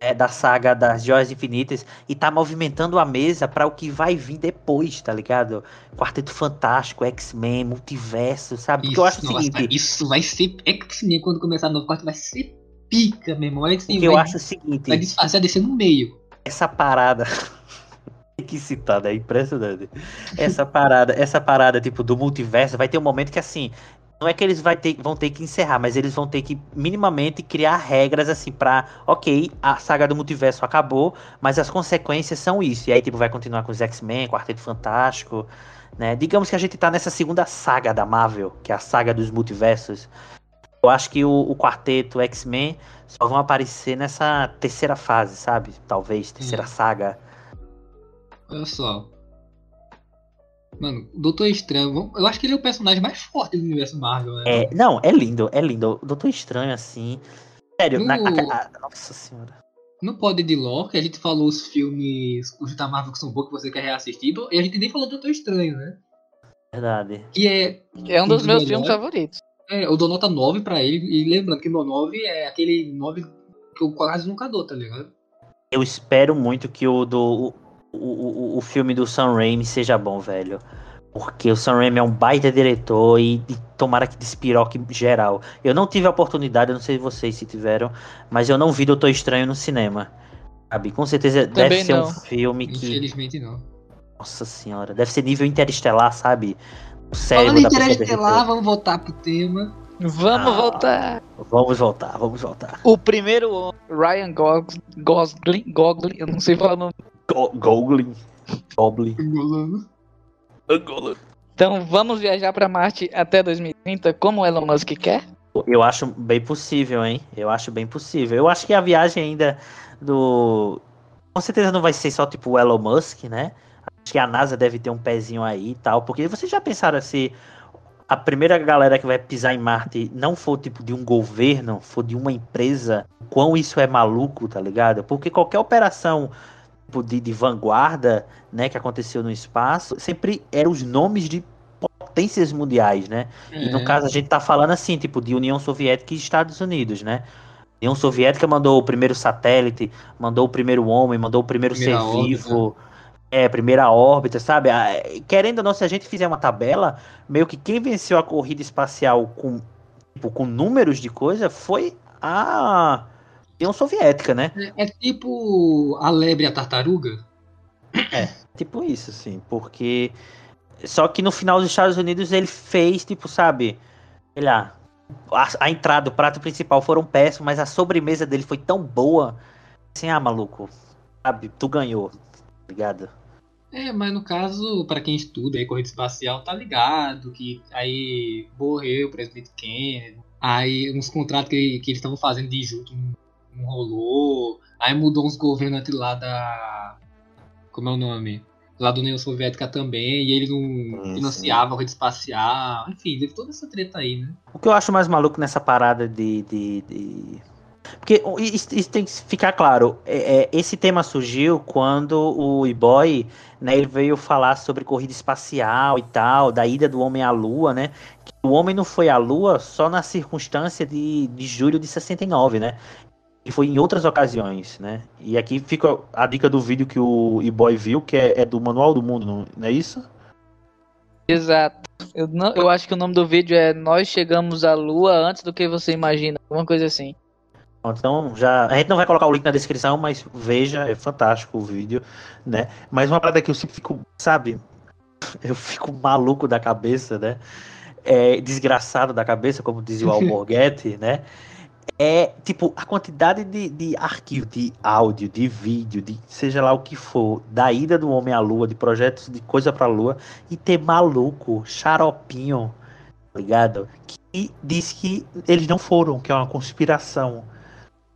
é, da saga das Joias Infinitas, e tá movimentando a mesa pra o que vai vir depois, tá ligado? Quarteto Fantástico, X-Men, Multiverso, sabe? Porque eu acho o nossa, seguinte, isso vai ser. X-Men quando começar no novo quarto vai ser pica, meu irmão. X-Men porque eu vai, acho o seguinte, vai disfarçar descer no meio. essa parada. Tem que citar, é impressionante. Essa parada, essa parada, tipo, do multiverso, vai ter um momento que assim. Não é que eles vai ter, vão ter que encerrar, mas eles vão ter que minimamente criar regras assim pra. Ok, a saga do multiverso acabou, mas as consequências são isso. E aí, tipo, vai continuar com os X-Men, Quarteto Fantástico, né? Digamos que a gente tá nessa segunda saga da Marvel, que é a saga dos multiversos. Eu acho que o, o Quarteto X-Men só vão aparecer nessa terceira fase, sabe? Talvez, terceira Hum. saga. Olha só. Mano, o Doutor Estranho, eu acho que ele é o personagem mais forte do universo Marvel, né? É, não, é lindo, é lindo. O Doutor Estranho, assim. Sério, na, No- a- a- nossa senhora. Não pode de lore, que a gente falou os filmes os da Marvel que são bons que você quer reassistir, e a gente nem falou do Doutor Estranho, né? Verdade. Que é, É um dos Um dos meus melhores. filmes favoritos. É eu dou nota 9 pra ele, e lembrando que meu 9 é aquele 9 que eu quase nunca dou, tá ligado? Eu espero muito que o do. O, o, o filme do Sam Raimi seja bom, velho. Porque o Sam Raimi é um baita diretor e, e tomara que despiroque geral. Eu não tive a oportunidade, eu não sei vocês se tiveram, mas eu não vi Doutor Estranho no cinema. Sabe? Com certeza deve Também ser um filme que. Infelizmente não. Nossa senhora, deve ser nível interestelar, sabe? Falando em da pessoa Interestelar, derreteu. vamos voltar pro tema. Vamos Ah. voltar. Vamos voltar, vamos voltar. O primeiro homem, Ryan Gos- Gosling, Gosling, eu não sei falar o nome. Go Goblin. Goblin. Então vamos viajar pra Marte até 2030, como o Elon Musk quer? Eu acho bem possível, hein? Eu acho bem possível. Eu acho que a viagem ainda do. Com certeza não vai ser só tipo o Elon Musk, né? Acho que a NASA deve ter um pezinho aí e tal. Porque vocês já pensaram se a primeira galera que vai pisar em Marte não for tipo de um governo, for de uma empresa, quão isso é maluco, tá ligado? Porque qualquer operação tipo, de, de vanguarda, né, que aconteceu no espaço, sempre eram os nomes de potências mundiais, né? E no É. caso a gente tá falando assim, tipo, de União Soviética e Estados Unidos, né? União Soviética mandou o primeiro satélite, mandou o primeiro homem, mandou o primeiro Primeira ser órbita. vivo. É, primeira órbita, sabe? Ah, Querendo ou não, se a gente fizer uma tabela, meio que quem venceu a corrida espacial com, tipo, com números de coisa foi a União Soviética, né? É, é tipo a lebre e a tartaruga. Tipo isso, assim, porque. Só que no final os Estados Unidos ele fez, tipo, sabe? Sei lá. A, a entrada, o prato principal foram péssimos, mas a sobremesa dele foi tão boa. Assim, ah, maluco. Sabe? Tu ganhou. Ligado? É, mas no caso, pra quem estuda aí corrida espacial, tá ligado que aí morreu o presidente Kennedy, aí uns contratos que, que eles estavam fazendo de junto não, não rolou, aí mudou uns governantes lá da. Como é o nome? Lá da União Soviética também, e ele não Sim, financiava a corrida espacial, enfim, teve toda essa treta aí, né? O que eu acho mais maluco nessa parada de. de, de- Porque isso, isso tem que ficar claro. é- é, esse tema surgiu quando o E-Boy né, ele veio falar sobre corrida espacial e tal, da ida do homem à Lua, né? Que o homem não foi à Lua só na circunstância de, de julho de 69, né? E foi em outras ocasiões, né? E aqui fica a dica do vídeo que o E-Boy viu, que é, é do Manual do Mundo, não, não é isso? Exato. Eu, não, eu acho que o nome do vídeo é Nós Chegamos à Lua Antes do que Você Imagina. Alguma coisa assim. Então, já. A gente não vai colocar o link na descrição, mas veja, é fantástico o vídeo, né? Mas uma parada que eu sempre fico, sabe? Eu fico maluco da cabeça, né? É, desgraçado da cabeça, como dizia o Alborguete, né? É, tipo, a quantidade de, de arquivo, de áudio, de vídeo, de seja lá o que for, da ida do homem à lua, de projetos de coisa pra lua, e ter maluco, xaropinho, tá ligado? Que diz que eles não foram, que é uma conspiração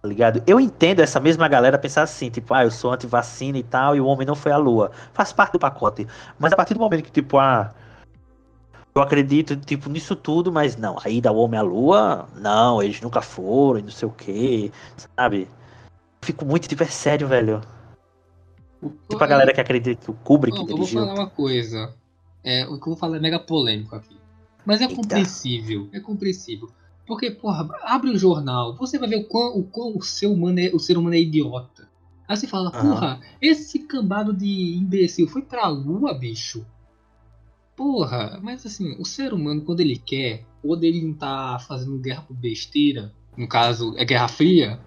ligado? Eu entendo essa mesma galera pensar assim, tipo, ah, eu sou anti-vacina e tal, e o homem não foi à lua. Faz parte do pacote. Mas a partir do momento que, tipo, ah, eu acredito, tipo, nisso tudo, mas não, a ida ao homem à lua, não, eles nunca foram, e não sei o que, sabe? Fico muito, tipo, é sério, velho. Tipo, a galera que acredita que o Kubrick Ó, eu vou dirigiu. falar uma coisa. É, o que eu vou falar é mega polêmico aqui. Mas é Eita. compreensível. É compreensível. Porque, porra, abre o jornal, você vai ver o quão o, quão o, ser, humano é, o ser humano é idiota. Aí você fala, porra, esse cambado de imbecil foi pra lua, bicho. Porra, mas assim, o ser humano, quando ele quer, quando ele não tá fazendo guerra por besteira, no caso, é guerra fria,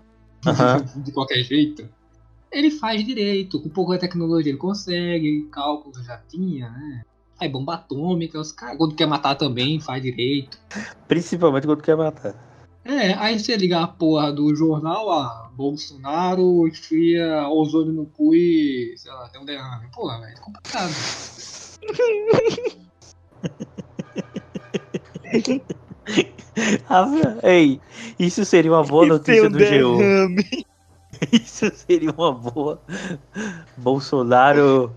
Aham. de qualquer jeito, ele faz direito. Com pouca tecnologia ele consegue, cálculo já tinha, né? Aí bomba atômica, os caras, quando quer matar também, faz direito. Principalmente quando quer matar. É, aí você liga a porra do jornal, a Bolsonaro enfia ozônio no cu e, sei lá, tem um derrame. Porra, velho, é complicado. Ah, ei, isso seria uma boa notícia do G1. Isso seria uma boa. Bolsonaro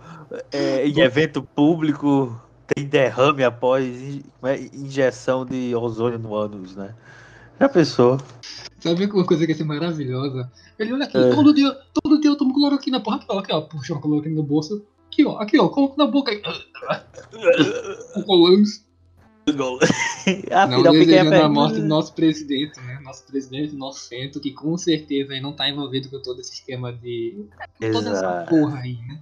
é, em evento público tem derrame após é, injeção de ozônio no ânus, né? Já pensou? Sabe uma coisa que ia ser maravilhosa? Ele olha aqui, É. todo dia, todo dia eu tomo cloroquina, porra, ó, aqui ó, puxa uma cloroquina no bolso. Aqui ó, aqui ó, coloco na boca aí. O colãs. Ah, Não desejando a morte do nosso presidente, né? Nosso presidente, nosso centro, que com certeza aí não tá envolvido com todo esse esquema de. toda essa Exato. porra aí, né?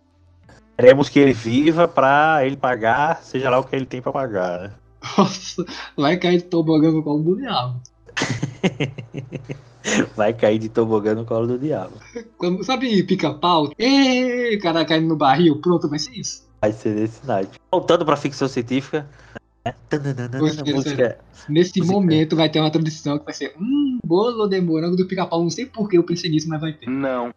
Queremos que ele viva pra ele pagar, seja lá o que ele tem pra pagar, né? Nossa, vai cair de tobogã no colo do diabo. Vai cair de tobogã no colo do diabo. Quando- sabe pica-pau? Ê, o cara caindo no barril, pronto, vai ser isso. Vai ser desse night. Voltando pra ficção científica. né? Música. Nesse Música. momento vai ter uma tradição que vai ser Hum, bolo de morango do pica-pau. Não sei por que eu pensei nisso, mas vai ter. Não.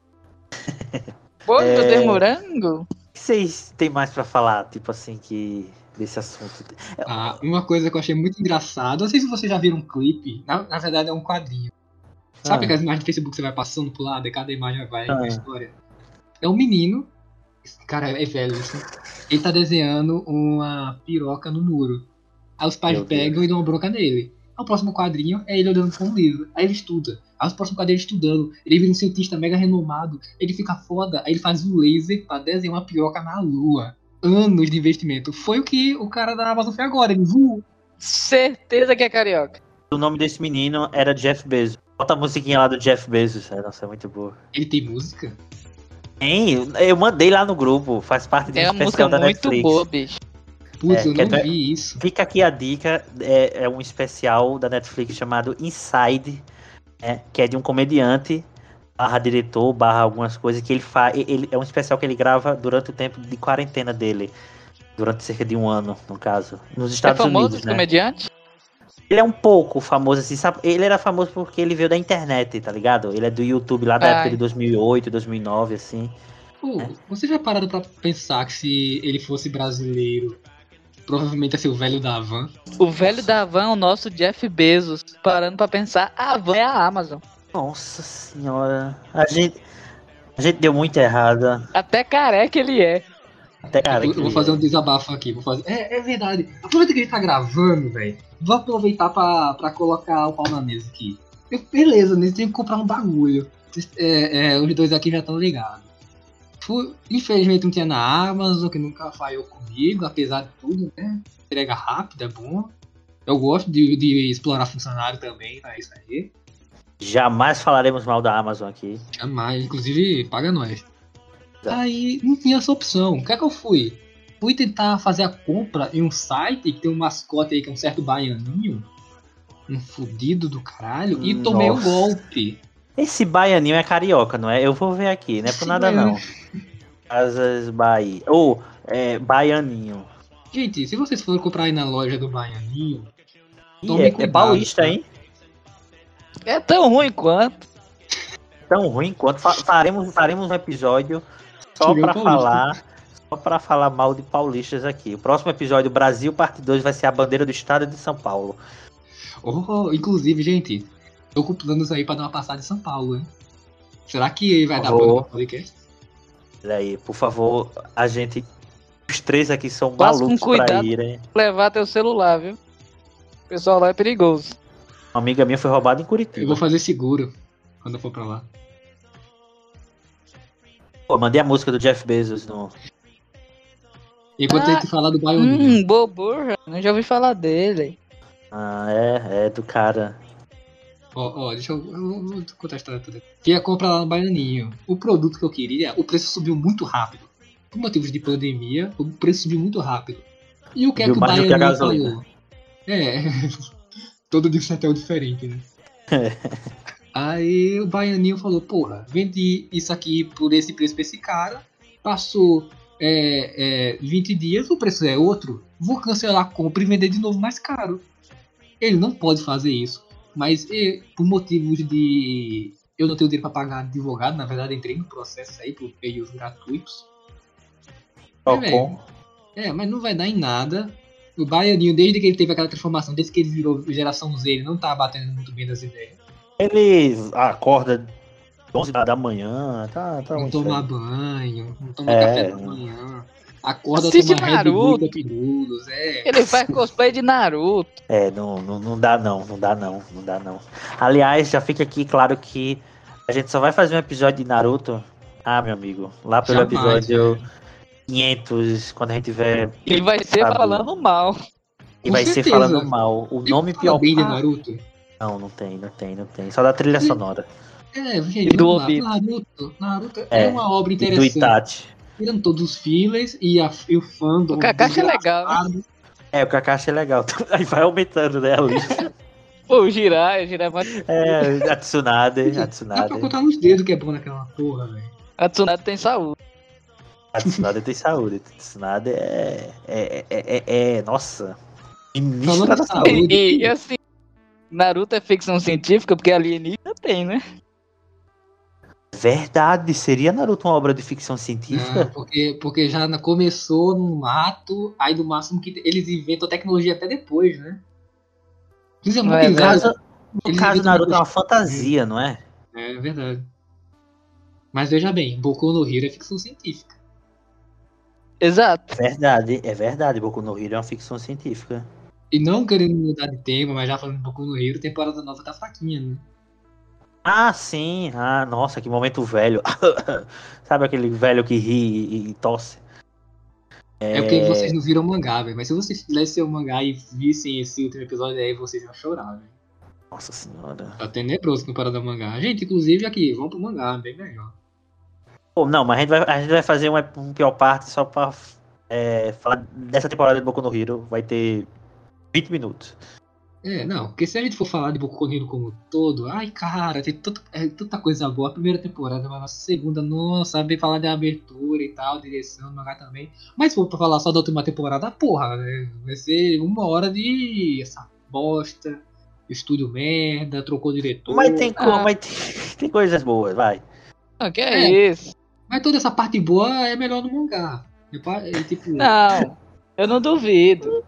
Bolo É. de morango? O que vocês têm mais pra falar, tipo assim, que desse assunto? Ah, uma coisa que eu achei muito engraçada, não sei se vocês já viram um clipe, na, na verdade é um quadrinho. Sabe Ah. aquelas imagens do Facebook que você vai passando pro lado e cada imagem vai Ah. história? É um menino, cara é velho, assim, ele tá desenhando uma piroca no muro. Aí os pais Meu Deus. pegam e dão uma bronca nele. Aí o próximo quadrinho é ele olhando pra um livro. Aí ele estuda. Aí os próximos quadrinhos ele estudando. Ele vira um cientista mega renomado. Ele fica foda. Aí ele faz um laser pra desenhar uma piroca na lua. Anos de investimento. Foi o que o cara da Amazon fez agora. Ele voou. Certeza que é carioca. O nome desse menino era Jeff Bezos. Bota a musiquinha lá do Jeff Bezos. É, Nossa, é muito boa. Ele tem música? Hein? Eu mandei lá no grupo. Faz parte de um É especial da muito Netflix. boa, bicho. Putz, É, eu não é- vi isso. Fica aqui a dica, é, é um especial da Netflix chamado Inside, né, que é de um comediante, barra diretor, barra algumas coisas, que ele faz. Ele, é um especial que ele grava durante o tempo de quarentena dele. Durante cerca de um ano, no caso. Nos É Estados famoso Unidos, esse né? comediante? Ele é um pouco famoso, assim, sabe? Ele era famoso porque ele veio da internet, tá ligado? Ele é do YouTube lá da Ai. época de 2008, 2009, assim. Pô, você já pararam pra pensar que se ele fosse brasileiro, provavelmente ser o velho da Van? O velho da Van é o nosso Jeff Bezos. Parando pra pensar, a Van é a Amazon. Nossa senhora. A gente, a gente deu muito errada. Até careca ele é. Até cara. eu, eu vou fazer um desabafo aqui. Vou fazer... é, é verdade. Aproveita que gente tá gravando, velho. Vou aproveitar pra, pra colocar o pau na mesa aqui. Eu, beleza, né? Tem que comprar um bagulho. É, é, os dois aqui já estão ligados. Fui- Infelizmente não tinha na Amazon, que nunca falhou comigo, apesar de tudo, né? Entrega rápida, é bom. Eu gosto de, de explorar funcionário também, é isso aí. Jamais falaremos mal da Amazon aqui. Jamais, inclusive paga nós. Tá. Aí não tinha essa opção. O que é que eu fui? Fui tentar fazer a compra em um site que tem um mascote aí que é um certo baianinho. Um fudido do caralho. E tomei o Nossa. golpe. Esse baianinho é carioca, não é? Eu vou ver aqui, não é por nada não. Casas Bahia. Ou, é, baianinho. Gente, se vocês forem comprar aí na loja do baianinho, Ih, é, é paulista, tá? hein? É tão ruim quanto. Tão ruim quanto. Fa- faremos, faremos um episódio só paulista. falar. Só pra falar mal de paulistas aqui. O próximo episódio, Brasil Parte 2, vai ser a bandeira do estado de São Paulo. oh, inclusive, gente, tô com planos aí pra dar uma passada em São Paulo, hein? Será que vai dar bom no podcast? Olha aí, por favor, a gente. Os três aqui são Faça com malucos pra cuidado. irem. Levar teu celular, viu? O pessoal lá é perigoso. Uma amiga minha foi roubada em Eu Curitiba. vou fazer seguro quando eu for pra lá. Pô, mandei a música do Jeff Bezos no. Enquanto Ah, a gente fala do baianinho. Hum, Boburra. Eu já ouvi falar dele. Ah, é, é do cara. Ó, ó, deixa eu, eu vou contar a história toda. Que ia comprar lá no Baianinho. O produto que eu queria, o preço subiu muito rápido. Por motivos de pandemia, o preço subiu muito rápido. E o que é que o que a Baianinho falou? É, todo dia é um diferente, né? Aí o Baianinho falou, porra, vendi isso aqui por esse preço pra esse cara. Passou é, é, 20 dias, o preço é outro. Vou cancelar a compra e vender de novo mais caro. Ele não pode fazer isso. Mas por motivos de. Eu não tenho dinheiro pra pagar advogado, na verdade entrei no processo aí por meios gratuitos. Procon. É, mas não vai dar em nada. O Baianinho, desde que ele teve aquela transformação, desde que ele virou geração Z, ele não tá batendo muito bem das ideias. Ele acorda 11 da manhã, tá, tá não muito toma sério. banho, não toma É, café da manhã. Acorda Assiste toma Red Bull Naruto. e Cup é. Ele faz cosplay de Naruto. É, não, não, não dá não, não dá não, não dá não. Aliás, já fica aqui claro que a gente só vai fazer um episódio de Naruto. Ah, meu amigo, lá pelo Jamais, episódio 500, quando a gente tiver. E vai ser Sabe. falando mal. E vai ser certeza. falando mal. O nome Fala pior. bem de Naruto. não, não tem, não tem, não tem. Só da trilha Sim. sonora. É, gente, E do lá. Naruto, Naruto é, É, uma obra E do interessante. Itachi. Tirando todos os fillers e, a, e o fandom. O Kakashi é legal. né? desgraçado. É, o Kakashi é legal. Aí vai aumentando, né, a lista. Pô, o Jirai, o Jirai é muito... É, a Tsunade, a Dá pra Tsunade. contar nos dedos que é bom naquela porra, velho. A Tsunade tem saúde. A Tsunade tem saúde. A Tsunade é. É. É. é, é- nossa. Ministra da de saúde. saúde. E, e assim, Naruto é ficção científica porque alienígena tem, né? Verdade. Seria Naruto uma obra de ficção É, científica? porque, porque já começou no mato, aí do máximo que eles inventam tecnologia até depois, né? Isso é muito É, caso, no Eles caso Naruto é uma fantasia, não é? É verdade. Mas veja bem, Boku no Hero é ficção científica. Exato. Verdade, é verdade. Boku no Hero é uma ficção científica. E não querendo mudar de tema, mas já falando um pouco no Rio, temporada nova tá fraquinha, né? Ah, sim. Ah, nossa, que momento velho. Sabe aquele velho que ri e, tosse? É... porque vocês não viram o mangá, velho. Mas se vocês lessem o mangá e vissem esse último episódio aí, vocês iam chorar, velho. Nossa senhora. Tá tenebroso comparado ao mangá. Gente, inclusive aqui, vamos pro mangá, bem melhor. Pô, não, mas a gente vai, a gente vai fazer um, um pior parte só pra é, falar dessa temporada de Boku no Hero. Vai ter 20 minutos. É, não, porque se a gente for falar de Boku no como um todo, ai cara, tem tanta, é, tanta coisa boa. A primeira temporada, mas a segunda, nossa, saber falar de abertura e tal, direção, mangá também. Mas se for pra falar só da última temporada, porra, né, vai ser uma hora de essa bosta, estúdio merda, trocou diretor. Mas tem, co- Ah. mas tem, tem coisas boas, vai. Ah, que É. é isso? Mas toda essa parte boa é melhor no mangá. É, é tipo. Não, eu não duvido.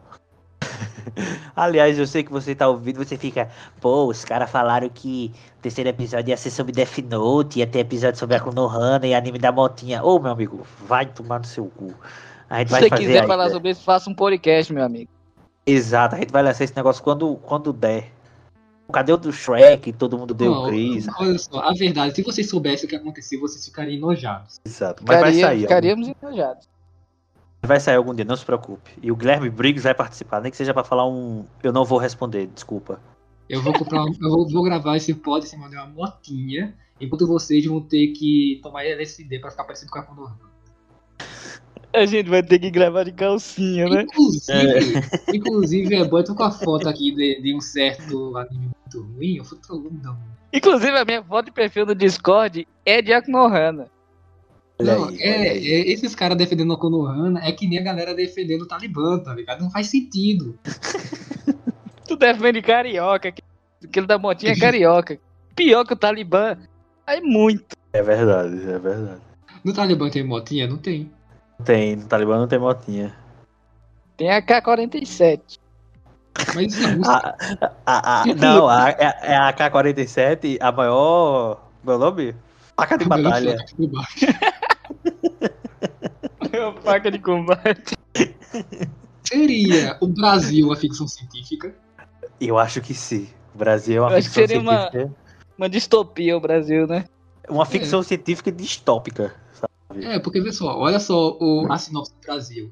Aliás, eu sei que você tá ouvindo, você fica, pô, os caras falaram que o terceiro episódio ia ser sobre Death Note, ia ter episódio sobre a Konohana e anime da motinha. Ô, meu amigo, vai tomar no seu cu. A gente Se vai você quiser ainda. falar sobre isso, faça um podcast, meu amigo. Exato, a gente vai lançar esse negócio quando, quando der. Cadê o do Shrek? Todo mundo deu Não, Chris. olha só, a verdade, se vocês soubessem o que aconteceu, vocês ficariam enojados. Exato. Mas vai Ficaria- sair. Ficaríamos enojados. Vai sair algum dia, não se preocupe. E o Guilherme Briggs vai participar, nem que seja pra falar um. Eu não vou responder, desculpa. Eu vou comprar, um- eu vou, vou gravar esse pod em cima de uma motinha, enquanto vocês vão ter que tomar LSD pra ficar parecido com a Konohana. A gente vai ter que gravar de calcinha, né? Inclusive, inclusive, é bom, eu tô com a foto aqui de, de um certo anime muito ruim, eu fui não. Inclusive, a minha foto de perfil no Discord é de Aknohana. Olha Não, aí, é, olha aí. é, esses caras defendendo a Konohana é que nem a galera defendendo o Talibã, tá ligado? Não faz sentido. Tu defende carioca. que- Aquele da motinha é carioca. Pior que o Talibã. Aí muito. É verdade, é verdade. No Talibã tem motinha? Não tem. Não tem, no Talibã não tem motinha. Tem a K-47. Mas isso é música. A, a, a, não, a, é, é a AK-47, a maior. Meu nome? Faca de batalha. foto do bar. É uma faca de combate. Seria o Brasil a ficção científica? Eu acho que sim. O Brasil é uma Eu ficção seria uma- científica. Uma distopia o Brasil, né? Uma ficção científica distópica. sabe? É, porque vê só, olha só o, a sinopse do Brasil.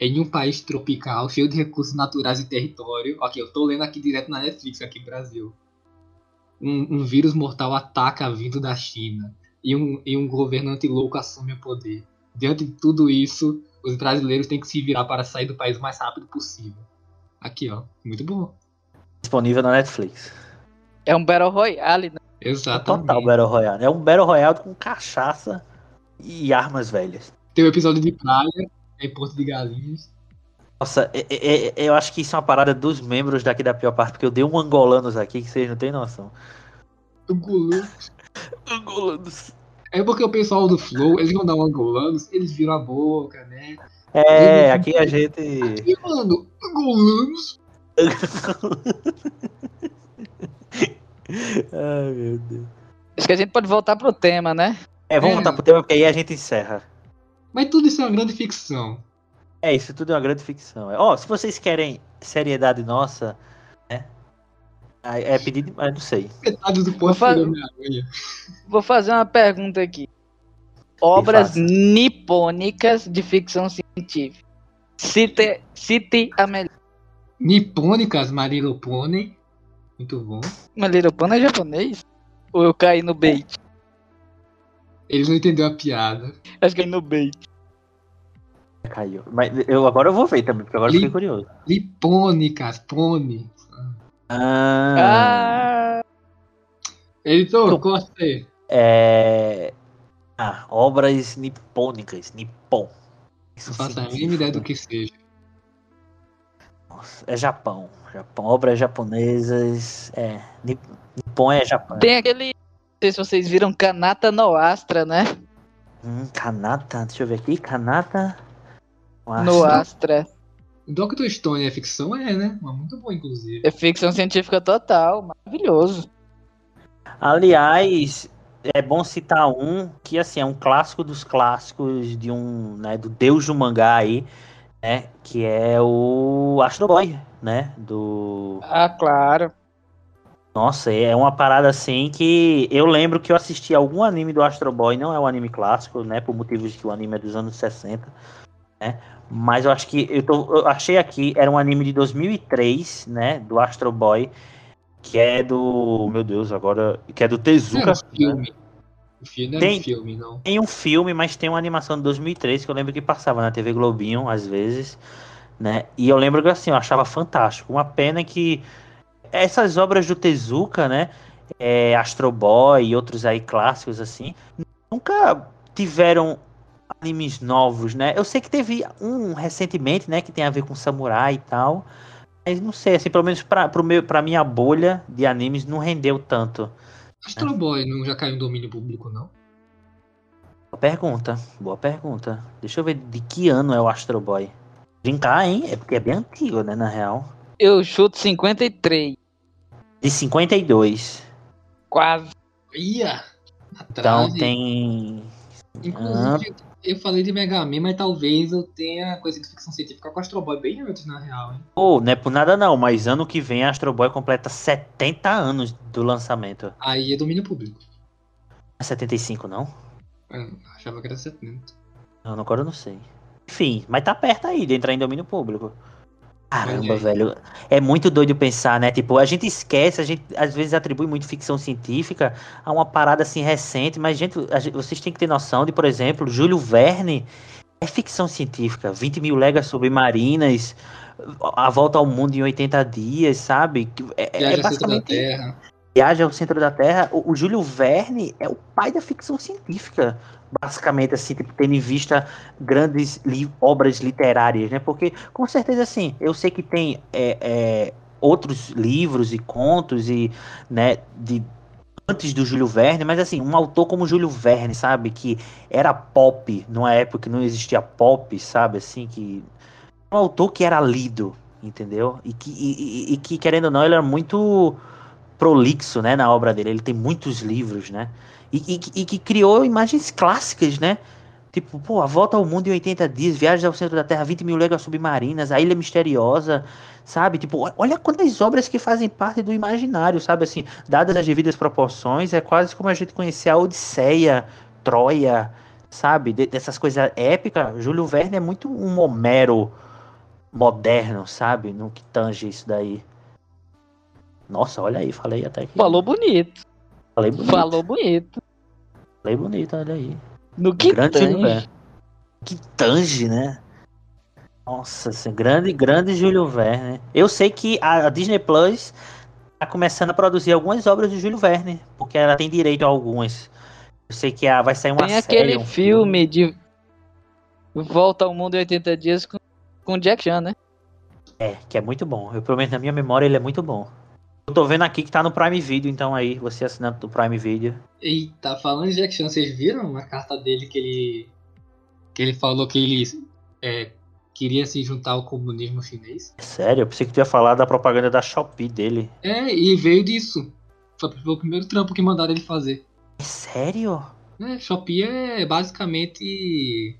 Em um país tropical, cheio de recursos naturais e território. Ok, eu tô lendo aqui direto na Netflix, aqui no Brasil. Um, um vírus mortal ataca vindo da China. E um, e um governante louco assume o poder. Diante de tudo isso, os brasileiros têm que se virar para sair do país o mais rápido possível. Aqui, ó. Muito bom. Disponível na Netflix. É um Battle Royale, né? É Exatamente. total Battle Royale. É um Battle Royale com cachaça e armas velhas. Tem o episódio de praia, em Porto de Galinhas. Nossa, é- é- é- eu acho que isso é uma parada dos membros daqui da pior parte, porque eu dei um angolanos aqui que vocês não têm noção. Angolanos. Angolanos. É porque o pessoal do Flow, eles vão dar um angolanos, eles viram a boca, né? É, aqui a gente. E, mano, angolanos. Ai, meu Deus. Acho que a gente pode voltar pro tema, né? É, vamos É. voltar pro tema, porque aí a gente encerra. Mas tudo isso é uma grande ficção. É, isso tudo é uma grande ficção. É, Ó, se vocês querem seriedade nossa, né? É pedir demais, não sei. Metade do foi Homem-Aranha. Vou fazer uma pergunta aqui. Obras nipônicas de ficção científica. Cite, cite a melhor. Nipônicas, Marilo Pônei. Muito bom. Mas Little Pony é japonês? Ou eu caí no bait? Eles não entenderam a piada. Acho que caí no bait. Caiu. Mas eu, agora eu vou ver também, porque agora eu Li- fiquei curioso. Lipônicas, pônei. Ah, Ah, Editor, corta aí. é. Ah, obras nipônicas, Nippon. Isso Não faço a mínima ideia do que seja. Nossa, é Japão. Japão. Obras japonesas. É. Nip- Nippon é Japão. tem aquele. Não sei se vocês viram Kanata no Astra, né? Hum, Kanata, deixa eu ver aqui. Kanata. No Astra. Doctor Stone é ficção? É, né? Mas muito bom, inclusive. É ficção científica total. Maravilhoso. Aliás, é bom citar um que assim é um clássico dos clássicos de um, né, do deus do mangá aí, né? Que é o Astro Boy, né? Do. Ah, claro. Nossa, é uma parada assim que eu lembro que eu assisti algum anime do Astro Boy, não é um anime clássico, né? Por motivos de que o anime é dos anos 60, né? Mas eu acho que eu, tô, eu achei aqui, era um anime de 2003, né? Do Astro Boy, que é do. Meu Deus, agora. Que é do Tezuka. é um filme. O filme não é Tem- um filme, não. Tem um filme, mas tem uma animação de 2003 que eu lembro que passava na TV Globinho, às vezes, né? E eu lembro que assim, eu achava fantástico. Uma pena que essas obras do Tezuka, né? É, Astro Boy e outros aí clássicos assim, nunca tiveram animes novos, né? Eu sei que teve um recentemente, né, que tem a ver com samurai e tal, mas não sei, assim, pelo menos pra, pro meu, pra minha bolha de animes não rendeu tanto. Astro Boy não já caiu em domínio público, não? Boa pergunta, boa pergunta. Deixa eu ver de que ano é o Astro Boy. Brincar, hein? É porque é bem antigo, né, na real. Eu chuto 53. De 52. Quase. Ia! Então Atrás. tem. Inclusive, eu falei de Mega Man, mas talvez eu tenha coisa de ficção científica com Astro Boy bem antes, na real, hein? Pô, não é por nada não, mas ano que vem a Astro Boy completa 70 anos do lançamento. Aí é domínio público. É 75, não? Eu achava que era 70. Não, agora eu não sei. Enfim, mas tá perto aí de entrar em domínio público. Caramba, aí. velho. É muito doido pensar, né? Tipo, a gente esquece, a gente às vezes atribui muito ficção científica a uma parada assim recente, mas gente, gente- vocês têm que ter noção de, por exemplo, Júlio Verne é ficção científica. 20 mil léguas submarinas, a volta ao mundo em 80 dias, sabe? É, é Viagem ao centro da basicamente Terra. Viagem ao Centro da Terra, o, o Júlio Verne é o pai da ficção científica, basicamente, assim, tipo, tendo em vista grandes li- obras literárias, né? Porque, com certeza, assim, eu sei que tem é, é, outros livros e contos e, né, de antes do Júlio Verne, mas assim, um autor como Júlio Verne, sabe, que era pop numa época que não existia pop, sabe, assim, que um autor que era lido, entendeu? E que, e- e- e que querendo ou não, ele era muito prolixo, né, na obra dele. Ele tem muitos livros, né? E, e- e que criou imagens clássicas, né? Tipo, pô, a volta ao mundo em 80 dias, viagens ao centro da Terra, 20 mil léguas submarinas, a Ilha Misteriosa, sabe? Tipo, olha quantas obras que fazem parte do imaginário, sabe? Assim, dadas as devidas proporções, é quase como a gente conhecer a Odisseia, Troia, sabe? De- dessas coisas épicas. Júlio Verne é muito um Homero moderno, sabe? No que tange isso daí. Nossa, olha aí, falei até que. Falou bonito. Falei bonito. Falou bonito. Falei bonito, olha aí. No que grande tange. Que tange, né? Nossa, assim, grande, grande Júlio Verne. Eu sei que a a Disney Plus tá começando a produzir algumas obras de Júlio Verne, porque ela tem direito a algumas. Eu sei que a- vai sair uma Tem série. aquele um filme de Volta ao Mundo em 80 Dias com, com Jack Chan, né? É, que é muito bom. Eu prometo na minha memória ele é muito bom. Eu tô vendo aqui que tá no Prime Video, então aí, você assinando do Prime Video. Eita, falando de Jack Chan, vocês viram a carta dele que ele. que ele falou que ele é, queria se juntar ao comunismo chinês? É sério, eu pensei que tu ia falar da propaganda da Shopee dele. É, e veio disso. Foi o primeiro trampo que mandaram ele fazer. É sério? É, Shopee é basicamente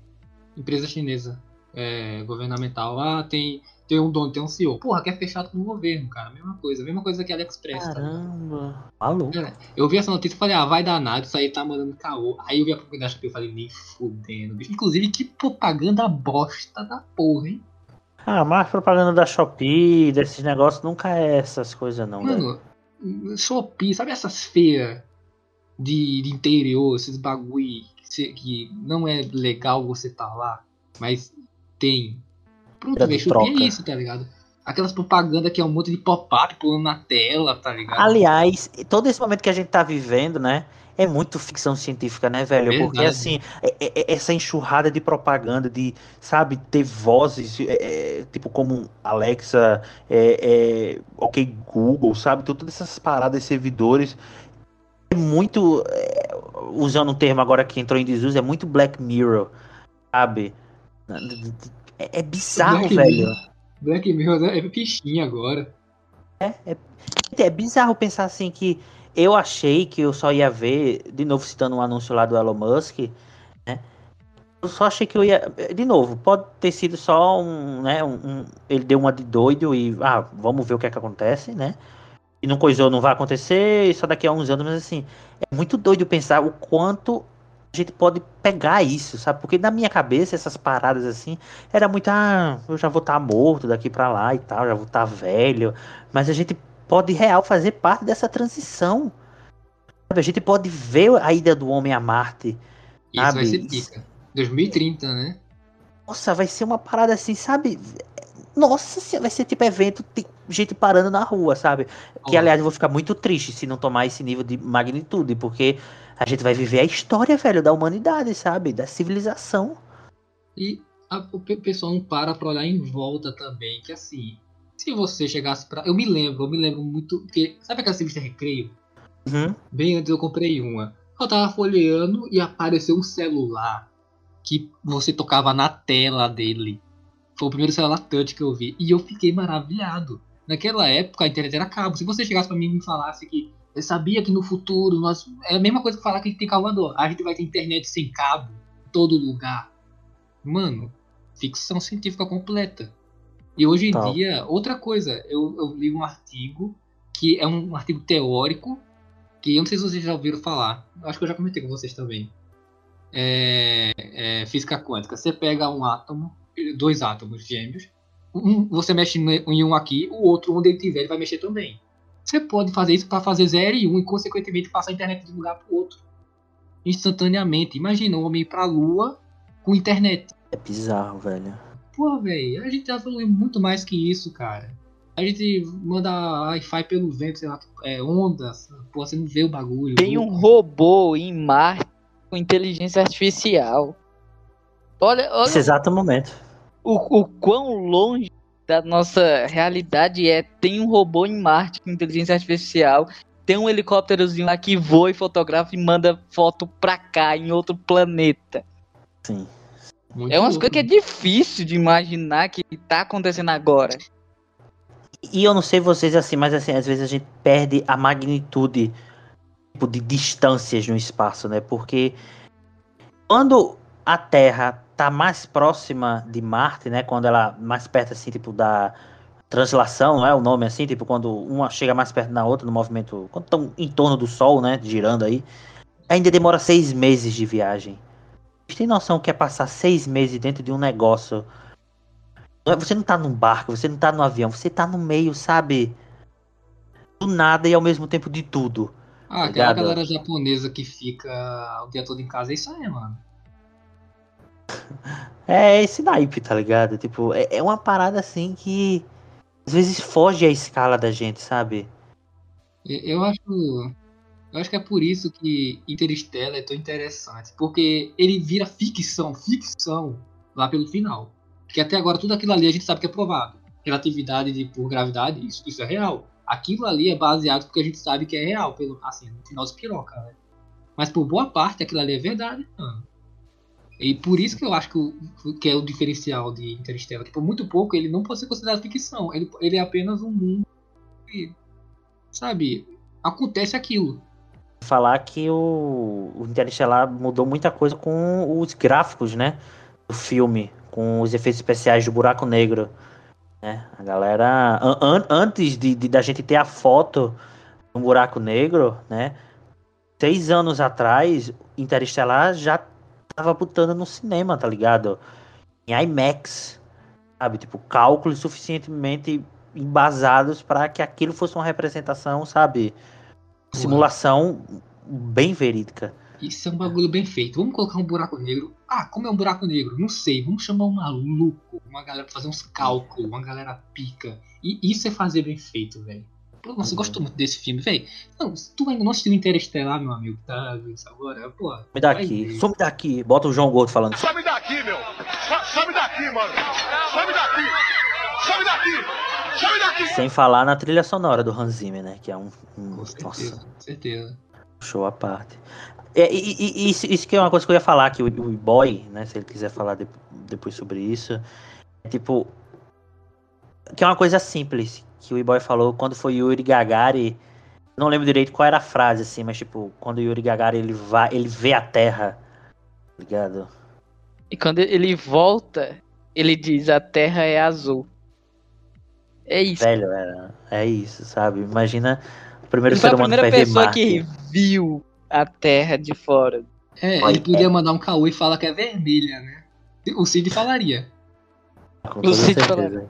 empresa chinesa, é, governamental. Ah, tem, tem um dono, tem um CEO. Porra, quer fechar com o governo, cara. Mesma coisa, mesma coisa que a AliExpress. tá? Caramba. Maluco. Eu vi essa notícia e falei, ah, vai dar nada, isso aí tá mandando caô. Aí eu vi a propaganda da Shopee e falei, nem fudendo, bicho. Inclusive, que propaganda bosta da porra, hein? Ah, mas propaganda da Shopee, desses negócios, nunca é essas coisas não, velho. Mano, Shopee, sabe essas feiras de, de interior, esses bagulho que, que não é legal você tá lá, mas tem. Pronto, velho, é isso, tá ligado? Aquelas propagandas que é um monte de pop-up pulando na tela, tá ligado? Aliás, todo esse momento que a gente tá vivendo, né? É muito ficção científica, né, velho? Porque Verdade. assim, é- é- é- essa enxurrada de propaganda, de, sabe, ter vozes, é, é, tipo como Alexa, é, é, ok, Google, sabe? Então, todas essas paradas, servidores. É muito. é, usando um termo agora que entrou em desuso, é muito Black Mirror, sabe? É, é bizarro, Black velho. Mirror. Black Mirror é fichinha agora. É bizarro pensar assim que eu achei que eu só ia ver, de novo citando um anúncio lá do Elon Musk, né? Eu só achei que eu ia. De novo, pode ter sido só um, né? Um, um- ele deu uma de doido e. Ah, vamos ver o que é que acontece, né? E não coisou, não vai acontecer, só daqui a uns anos, mas assim, é muito doido pensar o quanto gente pode pegar isso, sabe? Porque na minha cabeça, essas paradas assim, era muito, ah, eu já vou estar morto daqui pra lá e tal, já vou estar velho. Mas a gente pode real fazer parte dessa transição. Sabe? A gente pode ver a ida do homem a Marte. Isso vai Sabe, ser isso- pica. 2030, né? Nossa, vai ser uma parada assim, sabe? Nossa, vai ser tipo evento, tem gente parando na rua, sabe? Que aliás eu vou ficar muito triste se não tomar esse nível de magnitude, porque a gente vai viver a história, velho, da humanidade, sabe? Da civilização. E a- o pe- pessoal não para pra olhar em volta também, que assim, se você chegasse pra. Eu me lembro, eu me lembro muito. que Sabe aquela revista Recreio? Uhum. Bem antes eu comprei uma. Eu tava folheando e apareceu um celular que você tocava na tela dele. Foi o primeiro celular touch que eu vi. E eu fiquei maravilhado. Naquela época a internet era cabo. Se você chegasse pra mim e me falasse que eu sabia que no futuro nós. É a mesma coisa que falar que a gente tem Salvador. A gente vai ter internet sem cabo em todo lugar. Mano, ficção científica completa. E hoje em Tal. dia, outra coisa, eu, eu li um artigo que é um artigo teórico que eu não sei se vocês já ouviram falar. Acho que eu já comentei com vocês também. É, é física quântica. Você pega um átomo, dois átomos gêmeos, um, você mexe em um aqui, o outro, onde ele tiver, ele vai mexer também. Você pode fazer isso para fazer 0 e 1 um, e, consequentemente, passar a internet de um lugar para o outro. Instantaneamente. Imagina um homem ir pra lua com internet. É bizarro, velho. Pô, velho, a gente evoluiu muito mais que isso, cara. A gente manda Wi-Fi pelo vento, sei lá, é, ondas. Pô, você não vê o bagulho. Tem um robô em Marte com inteligência artificial. Olha, olha Nesse exato momento. o, o quão longe da nossa realidade é. Tem um robô em Marte com inteligência artificial. Tem um helicópterozinho lá que voa e fotografa e manda foto pra cá, em outro planeta. Sim. Muito É umas louco. coisas que é difícil de imaginar que tá acontecendo agora. E eu não sei vocês assim, mas assim, às vezes a gente perde a magnitude tipo, de distâncias no espaço, né? Porque quando a Terra tá mais próxima de Marte, né? Quando ela mais perto assim, tipo da translação, não é o nome assim, tipo quando uma chega mais perto da outra no movimento, quando estão em torno do Sol, né? Girando aí, ainda demora seis meses de viagem. Vocês têm noção que é passar seis meses dentro de um negócio é- Você não tá num barco, você não tá num avião, você tá no meio, sabe? Do nada e ao mesmo tempo de tudo. Ah, aquela Obrigado. galera japonesa que fica o dia todo em casa, é isso aí, mano. É esse naipe, tá ligado? Tipo, é, é uma parada assim que às vezes foge a escala da gente, sabe? Eu acho. Eu acho que é por isso que Interstellar é tão interessante. Porque ele vira ficção, ficção, lá pelo final. Porque até agora tudo aquilo ali a gente sabe que é provado. Relatividade de, por gravidade, isso, isso é real. Aquilo ali é baseado porque a gente sabe que é real, pelo, assim, no final se piroca, né? Mas por boa parte aquilo ali é verdade, mano. E por isso que eu acho que, o, que é o diferencial de Interstellar. Que por muito pouco ele não pode ser considerado ficção. Ele, ele é apenas um mundo que, sabe, acontece aquilo. Falar que o, o Interestelar mudou muita coisa com os gráficos, né? Do filme, com os efeitos especiais do buraco negro. Né? A galera. an- an- antes de, de- da gente ter a foto do buraco negro, né? Seis anos atrás, Interestelar já tava botando no cinema, tá ligado? Em IMAX. Sabe? Tipo, cálculos suficientemente embasados para que aquilo fosse uma representação, sabe? Simulação bem verídica. Isso é um bagulho bem feito. Vamos colocar um buraco negro. Ah, como é um buraco negro? Não sei. Vamos chamar um maluco, uma galera pra fazer uns cálculos, uma galera pica. E isso é fazer bem feito, velho. Nossa, eu Uhum. gosto muito desse filme, velho. Não, se tu ainda não assistiu Interestelar, meu amigo, tá vendo isso agora? Pô, Some vai daqui, some daqui. Bota o João Gordo falando. Some daqui, meu! So- Some daqui, mano! Some daqui! Some daqui! Some daqui! Sem falar na trilha sonora do Hans Zimmer, né? Que é um. um- Com certeza, nossa, com certeza. show à parte. É, e, e- e isso, isso que é uma coisa que eu ia falar, que o, o boy, né? Se ele quiser falar de- depois sobre isso. É tipo. Que é uma coisa simples que o boy falou quando foi Yuri Gagari. Não lembro direito qual era a frase, assim, mas tipo, quando o Yuri Gagari ele vai, ele vê a Terra, tá ligado? E quando ele volta, ele diz: a Terra é azul. É isso. Velho, é, é isso, sabe? Imagina o primeiro Ele ser a humano primeira que vai ver pessoa que viu a Terra de fora. É, ele podia mandar um caô e falar que é vermelha, né? O Cid falaria. Com toda certeza.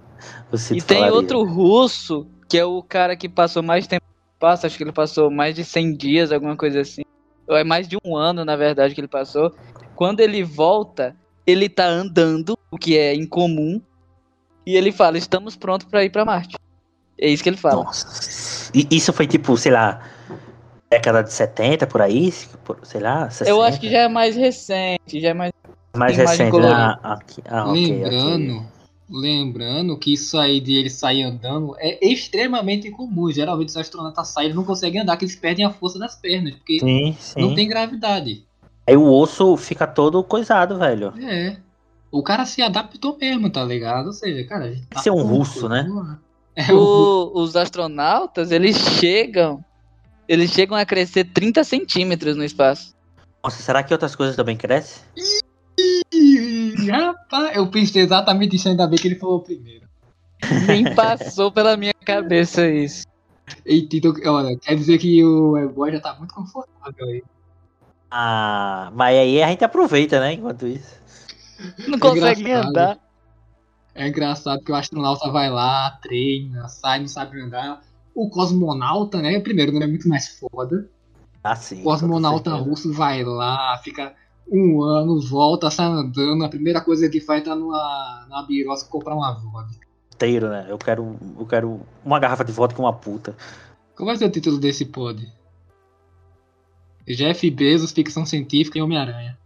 E tem falaria. outro russo, que é o cara que passou mais tempo no espaço, acho que ele passou mais de 100 dias, alguma coisa assim. Ou é mais de um ano, na verdade, que ele passou. Quando ele volta, ele tá andando, o que é incomum, e ele fala: estamos prontos pra ir pra Marte. É isso que ele fala. Nossa. E isso foi tipo, sei lá, década de 70 por aí? Por- Sei lá, 60? Eu acho que já é mais recente, já é mais. mais recente. colorida. Ah, aqui, ah, ok, lembrando, ok. Lembrando que isso aí de ele sair andando é extremamente incomum. Geralmente os astronautas saem e não conseguem andar, que eles perdem a força das pernas, porque Sim, sim. não tem gravidade. Aí o osso fica todo coisado, velho. É. O cara se adaptou mesmo, tá ligado? Ou seja, cara, tá Ser um russo, né? lá. É. O- os astronautas, eles chegam. Eles chegam a crescer 30 centímetros no espaço. Nossa, será que outras coisas também crescem? Rapaz, eu pensei exatamente isso, ainda bem que ele falou primeiro. Nem passou pela minha cabeça isso. Eita, então, olha, quer dizer que o E-Boy já tá muito confortável aí. Ah, mas aí a gente aproveita, né? Enquanto isso. Não consegue nem engraçado. andar. É engraçado que o astronauta vai lá, treina, sai, não sabe andar. O cosmonauta, né? Primeiro, não é muito mais foda. Ah, sim. O cosmonauta russo vai lá, fica um ano, volta, sai andando. A primeira coisa que faz é tá numa, numa birosca comprar uma vodka. Inteiro, né? Eu quero, eu quero uma garrafa de vodka com uma puta. Qual vai ser o título desse pod? Jeff Bezos, ficção científica e Homem-Aranha.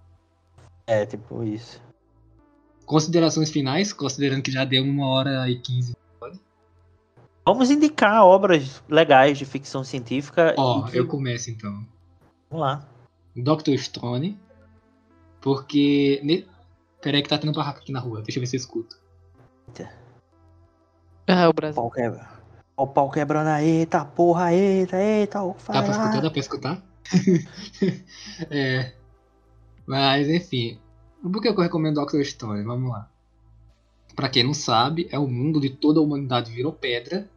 É, tipo isso. Considerações finais, considerando que já deu uma hora e quinze. Vamos indicar obras legais de ficção científica. Ó, e que- eu começo então. Vamos lá. Dr. Stone. Porque. Ne... Peraí que tá tendo barraca aqui na rua, deixa eu ver se eu escuto. Ah, o O Brasil. pau quebra. O pau quebrando aí, eita porra, eita, eita. o Dá pra fará. escutar? Dá pra escutar? é. Mas enfim. Por que eu recomendo Dr. Stone? Vamos lá. Pra quem não sabe, é o mundo de toda a humanidade virou pedra.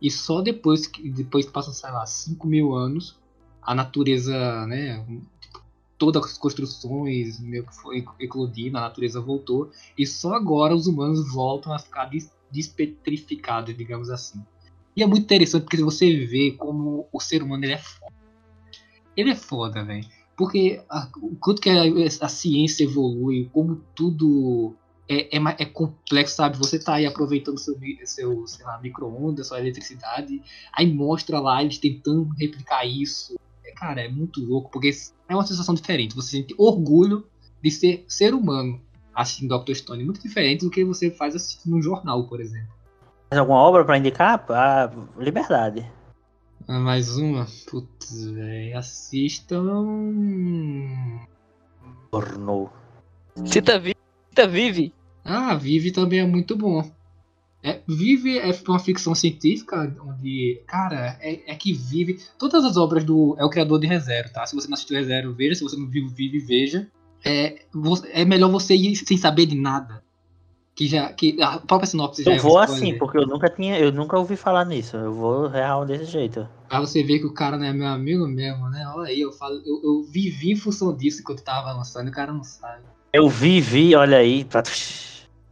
E só depois que, depois que passam, sei lá, 5 mil anos, a natureza, né? Todas as construções meio que foi eclodindo, a natureza voltou. E só agora os humanos voltam a ficar des- despetrificados, digamos assim. E é muito interessante porque você vê como o ser humano ele é foda. Ele é foda, velho. Porque a- o quanto que a, a ciência evolui, como tudo é, é, é complexo, sabe? Você tá aí aproveitando seu, seu sei lá, micro-ondas, sua eletricidade, aí mostra lá eles tentando replicar isso. Cara, é muito louco, porque é uma sensação diferente. Você sente orgulho de ser ser humano assistindo Dr. Stone. Muito diferente do que você faz assistindo um jornal, por exemplo. Mais alguma obra pra indicar? Ah, Liberdade. Ah, Mais uma? Putz, velho. Assistam. Pornô. Cita Vive. Cita Vive. Ah, Vive também é muito bom. É, Vive é uma ficção científica onde, cara, é, é que Vive. Todas as obras do. É o criador de ReZero, tá? Se você não assistiu ReZero, veja. Se você não viu Vive, veja. É, é melhor você ir sem saber de nada. Que já. Que a própria sinopse já Eu é vou assim, porque eu nunca tinha, eu nunca ouvi falar nisso. Eu vou real desse jeito. Pra você ver que o cara não é meu amigo mesmo, né? Olha aí, eu falo, eu, eu vivi em função disso enquanto tava lançando, o cara não sabe. Eu vivi, olha aí. Pra...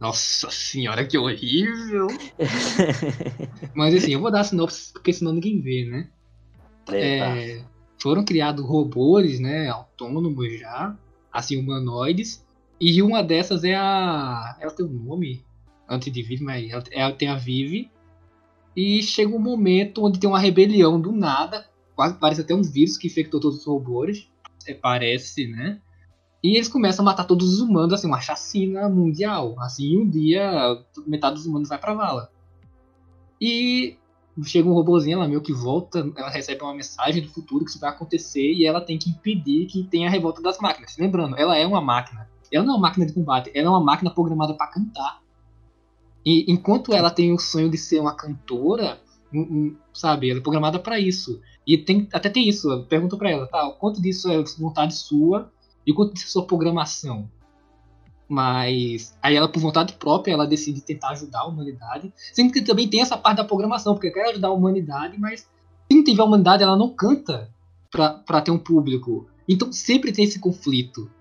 Nossa senhora, que horrível! Mas assim, eu vou dar sinopse porque senão ninguém vê, né? É, foram criados robôs, né, autônomos já, assim, humanoides, e uma dessas é a... ela tem um nome, antes de Vive, mas ela, ela tem a Vive, e chega um momento onde tem uma rebelião do nada, quase parece até um vírus que infectou todos os robôs, é, parece, né? E eles começam a matar todos os humanos, assim, uma chacina mundial. Assim, um dia, metade dos humanos vai pra vala. E chega um robozinho, ela meio que volta, ela recebe uma mensagem do futuro que isso vai acontecer e ela tem que impedir que tenha a revolta das máquinas. Lembrando, ela é uma máquina. Ela não é uma máquina de combate, ela é uma máquina programada para cantar. E enquanto ela tem o sonho de ser uma cantora, sabe, ela é programada para isso. E tem, até tem isso, pergunta para ela, tá, quanto disso é vontade sua e é sua programação? Mas aí ela, por vontade própria, ela decide tentar ajudar a humanidade. Sendo que também tem essa parte da programação, porque quer ajudar a humanidade, mas se não tiver a humanidade, ela não canta pra ter um público. Então sempre tem esse conflito.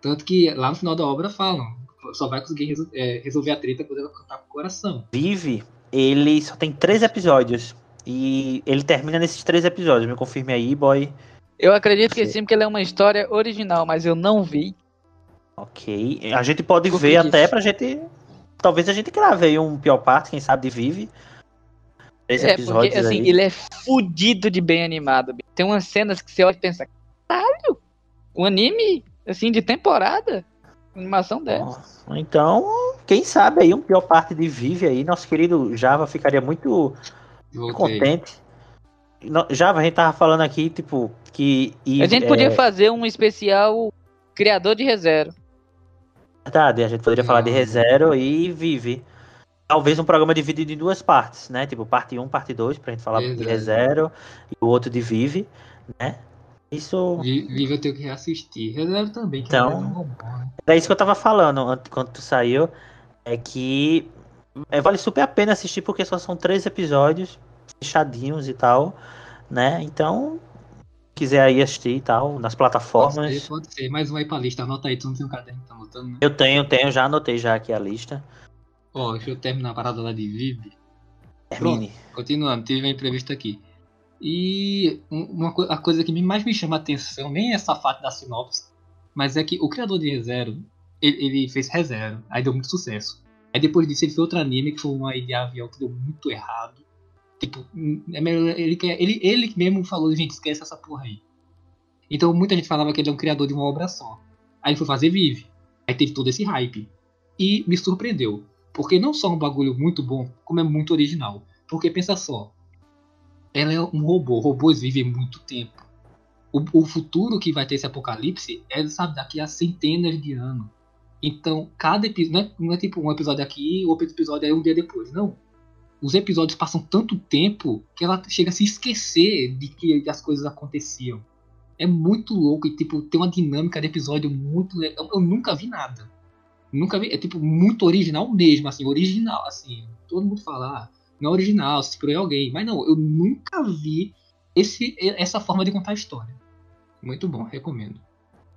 Tanto que lá no final da obra falam, só vai conseguir resol- é, resolver a treta quando ela cantar com o coração. Vive, ele só tem três episódios. E ele termina nesses três episódios. Me confirme aí, boy. Eu acredito que Sim. porque ele é uma história original, mas eu não vi. Ok. A gente pode Por ver até disso? pra gente. Talvez a gente grave aí um pior parte, quem sabe, de Vive. Três É, episódios porque assim, aí. ele é fudido de bem animado. Tem umas cenas que você olha e pensa, caralho, um anime, assim, de temporada? Animação dessa. Então, quem sabe aí um pior parte de Vive aí. Nosso querido Java ficaria muito Voltei. contente. Java, a gente tava falando aqui, tipo, que. e- A gente é podia fazer um especial criador de reserva. Verdade, a gente poderia falar de Não. ReZero e Vive. Talvez um programa dividido em duas partes, né? Tipo, parte 1, parte 2, pra gente falar de. ReZero e o outro de Vive, né? Isso. Vi- Vive eu tenho que reassistir. Reserva também, que Então- é um robô, né? Era isso que eu tava falando quando tu saiu. É que é, vale super a pena assistir porque só são três episódios fechadinhos e tal, né? Então, se quiser aí assistir e tal, nas Pode plataformas. ser, pode ser. Mais um aí pra lista. Anota aí, tu não tem um caderno que tá anotando, né? Eu tenho, tenho, já anotei já aqui a lista. Ó, deixa eu terminar a parada lá de Vive. Termine. Continuando, tive a entrevista aqui. E um- uma co- a coisa que mais me chama a atenção, nem é essa parte da sinopse, mas é que o criador de ReZero, ele, ele fez ReZero, aí deu muito sucesso. Aí depois disso ele fez outro anime que foi uma aí de avião que deu muito errado. Tipo, é melhor, ele, ele, ele mesmo falou, gente, esquece essa porra aí. Então muita gente falava que ele é um criador de uma obra só. Aí foi fazer Vive. Aí teve todo esse hype. E me surpreendeu. Porque não só é um bagulho muito bom, como é muito original. Porque pensa só, ela é um robô, robôs vivem muito tempo. O, o futuro que vai ter esse apocalipse é, sabe, daqui a centenas de anos. Então, cada episódio, não é, não é tipo um episódio aqui outro episódio aí um dia depois, não. Os episódios passam tanto tempo que ela chega a se esquecer de que as coisas aconteciam. É muito louco e, tipo, tem uma dinâmica de episódio muito legal. Eu nunca vi nada. Nunca vi. É, tipo, muito original mesmo, assim, original, assim. Todo mundo fala, ah, não é original, se inspirou em alguém. Mas não, eu nunca vi esse, essa forma de contar a história. Muito bom, recomendo.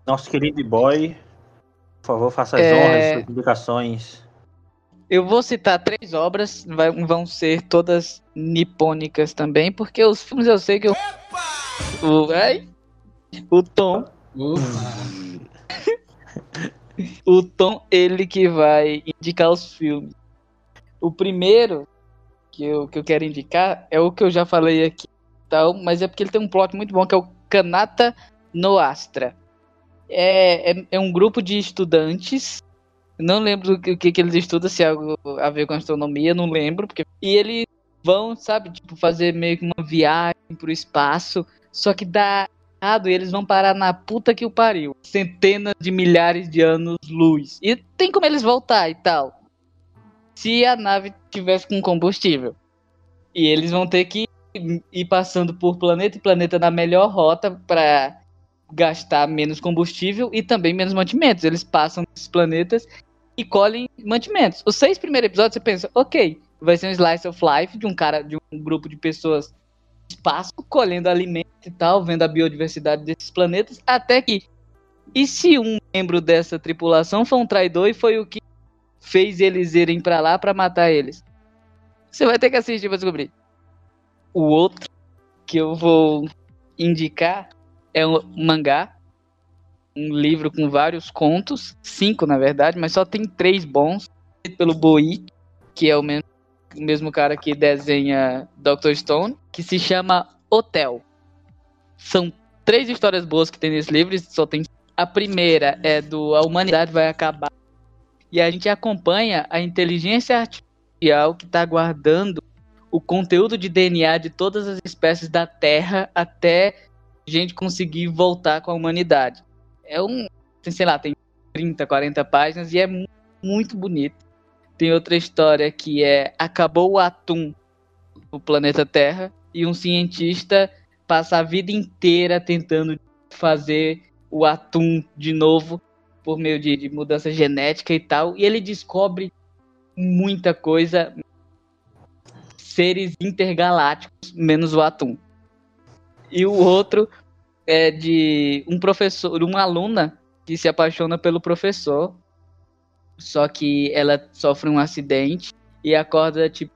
Nosso querido boy, por favor, faça as É. honras, suas indicações. Eu vou citar três obras, vai- vão ser todas nipônicas também, porque os filmes eu sei que eu. O, ai, o Tom, o Tom, ele que vai indicar os filmes. O primeiro que eu, que eu quero indicar é o que eu já falei aqui, tal, mas é porque ele tem um plot muito bom que é o Kanata no Astra. É, é, é um grupo de estudantes. Não lembro o que, que, eles estudam, se é algo a ver com astronomia, não lembro. Porque... E eles vão, sabe, tipo, fazer meio que uma viagem pro espaço. Só que dá errado e eles vão parar na puta que o pariu. Centenas de milhares de anos luz. E tem como eles voltar e tal. Se a nave tivesse com combustível. E eles vão ter que ir passando por planeta e planeta na melhor rota para gastar menos combustível e também menos mantimentos. Eles passam nesses planetas e colhem mantimentos. Os seis primeiros episódios você pensa, ok, vai ser um slice of life de um cara, de um grupo de pessoas espaço, colhendo alimento e tal, vendo a biodiversidade desses planetas, até que e se um membro dessa tripulação foi um traidor e foi o que fez eles irem para lá para matar eles? Você vai ter que assistir para descobrir. O outro que eu vou indicar é um mangá, um livro com vários contos, cinco na verdade, mas só tem três bons, pelo Boi, que é o mesmo, o mesmo cara que desenha Dr. Stone, que se chama Hotel. São três histórias boas que tem nesse livro, só tem a primeira é do a humanidade vai acabar e a gente acompanha a inteligência artificial que está guardando o conteúdo de DNA de todas as espécies da Terra até a gente conseguir voltar com a humanidade. É um, sei lá, tem 30, 40 páginas e é mu- muito bonito. Tem outra história que é acabou o atum no planeta Terra e um cientista passa a vida inteira tentando fazer o atum de novo por meio de, de mudança genética e tal, e ele descobre muita coisa, seres intergalácticos, menos o Atum. E o outro é de um professor, uma aluna que se apaixona pelo professor, só que ela sofre um acidente e acorda tipo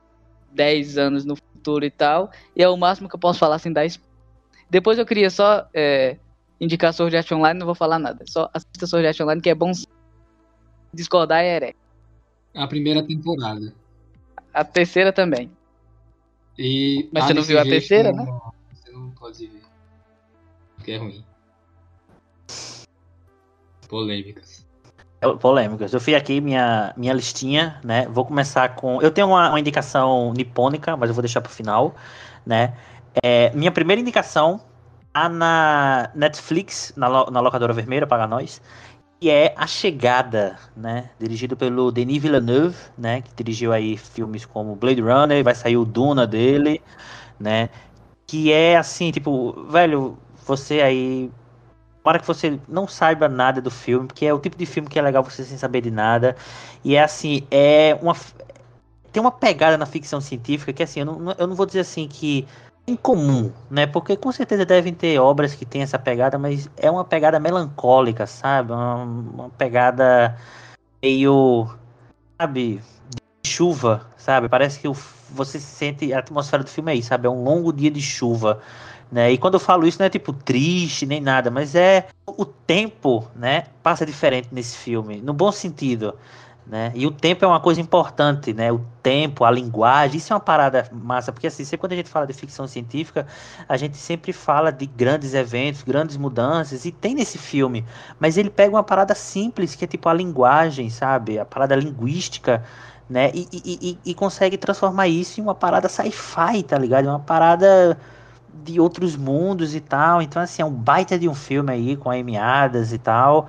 10 anos no futuro e tal, e é o máximo que eu posso falar sem dar spoiler. Depois eu queria só é, indicar Sword Art Online, não vou falar nada. Só assista Sword Art Online, que é bom. Discordar é. A primeira temporada. A terceira também. E Mas você não desse viu a terceira, não- né? Você não pode ver. Porque é ruim. Polêmicas. É, Polêmicas. Eu fiz aqui minha, minha listinha, né? Vou começar com. Eu tenho uma, uma indicação nipônica, mas eu vou deixar pro final, né? É, minha primeira indicação tá na Netflix, na, na locadora vermelha, para nós, que é A Chegada, né? Dirigido pelo Denis Villeneuve, né? Que dirigiu aí filmes como Blade Runner, vai sair o Duna dele, né? Que é assim, tipo, velho, você aí Tomara que você não saiba nada do filme, porque é o tipo de filme que é legal você sem saber de nada. E é assim, é uma. Tem uma pegada na ficção científica que assim, eu não, eu não vou dizer assim que é incomum, né? Porque com certeza devem ter obras que têm essa pegada, mas é uma pegada melancólica, sabe? Uma, uma pegada meio. Sabe? De chuva, sabe? Parece que o- você se sente. A atmosfera do filme é isso, sabe? É um longo dia de chuva né? E quando eu falo isso não é tipo triste nem nada, mas é o tempo, né? Passa diferente nesse filme, no bom sentido, né? E o tempo é uma coisa importante, né? O tempo, a linguagem, isso é uma parada massa, porque assim, quando a gente fala de ficção científica, a gente sempre fala de grandes eventos, grandes mudanças, e tem nesse filme, mas ele pega uma parada simples, que é tipo a linguagem, sabe? A parada linguística, né? E, e, e, e consegue transformar isso em uma parada sci-fi, tá ligado? Uma parada de outros mundos e tal. Então, assim, é um baita de um filme aí com Adams e tal.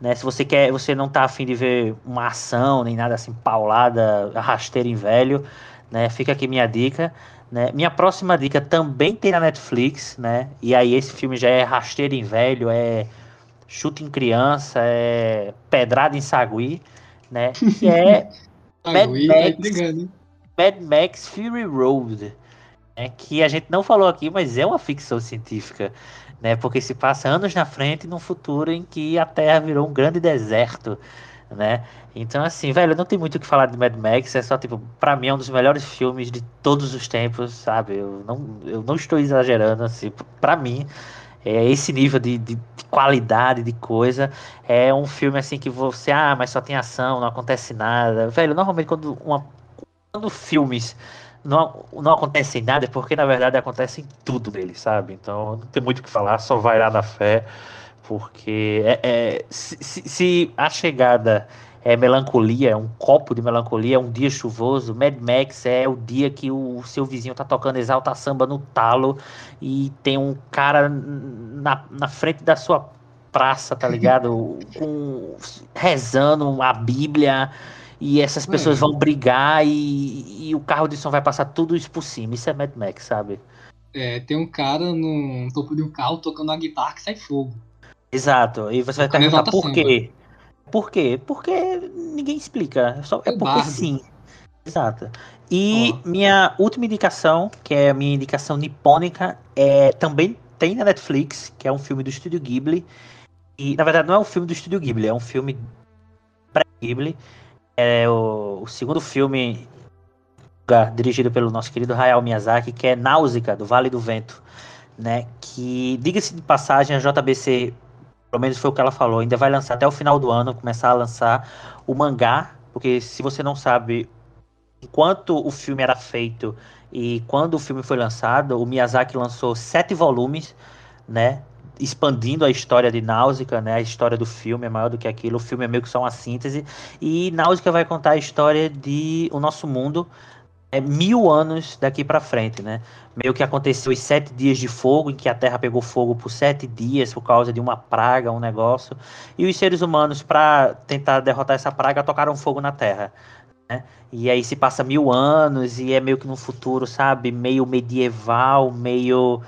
Né? Se você quer, você não tá afim de ver uma ação nem nada assim, paulada, rasteira em velho, né? Fica aqui minha dica. Né? Minha próxima dica também tem na Netflix, né? E aí esse filme já é rasteiro em velho, é chute em criança, é pedrada em sagui, né? Que é Mad tá Max. entregando, hein? Mad Max Fury Road, né, que a gente não falou aqui, mas é uma ficção científica, né, porque se passa anos na frente num futuro em que a Terra virou um grande deserto, né? Então assim, velho, não tem muito o que falar de Mad Max, é só tipo, para mim é um dos melhores filmes de todos os tempos, sabe? Eu não, eu não estou exagerando assim, para mim é esse nível de, de, de qualidade de coisa. É um filme assim que você, ah, mas só tem ação, não acontece nada. Velho, normalmente quando uma quando filmes não, não acontecem nada, é porque na verdade acontece tudo dele, sabe? Então não tem muito o que falar, só vai lá na fé, porque é, é- se, se- se a chegada é melancolia, é um copo de melancolia, é um dia chuvoso, Mad Max é o dia que o seu vizinho tá tocando exalta samba no talo e tem um cara na, na frente da sua praça, tá ligado? Com, rezando a Bíblia e essas pessoas Mano. vão brigar e, e o carro de som vai passar tudo isso por cima. Isso é Mad Max, sabe? É, tem um cara no topo de um carro tocando uma guitarra que sai fogo. Exato. E você vai perguntar por samba. quê? Por quê? Porque ninguém explica. É, só, é É porque bardo. sim. Exato. E Ó. minha última indicação, que é a minha indicação nipônica, é, também tem na Netflix, que é um filme do Estúdio Ghibli. E, na verdade, não é um filme do Estúdio Ghibli, é um filme pré-Ghibli. É o, o segundo filme ga- dirigido pelo nosso querido Hayao Miyazaki, que é Náusea, do Vale do Vento. Né? Que, diga-se de passagem, a JBC, pelo menos foi o que ela falou, ainda vai lançar até o final do ano, começar a lançar o mangá, porque se você não sabe, enquanto o filme era feito e quando o filme foi lançado, o Miyazaki lançou sete volumes, né? Expandindo a história de Náusea, né? A história do filme é maior do que aquilo. O filme é meio que só uma síntese. E Náusea vai contar a história de o nosso mundo é, mil anos daqui pra frente, né? Meio que aconteceu os sete dias de fogo, em que a Terra pegou fogo por sete dias por causa de uma praga, um negócio. E os seres humanos, para tentar derrotar essa praga, tocaram fogo na Terra. né? E aí se passa mil anos e é meio que num futuro, sabe? Meio medieval, meio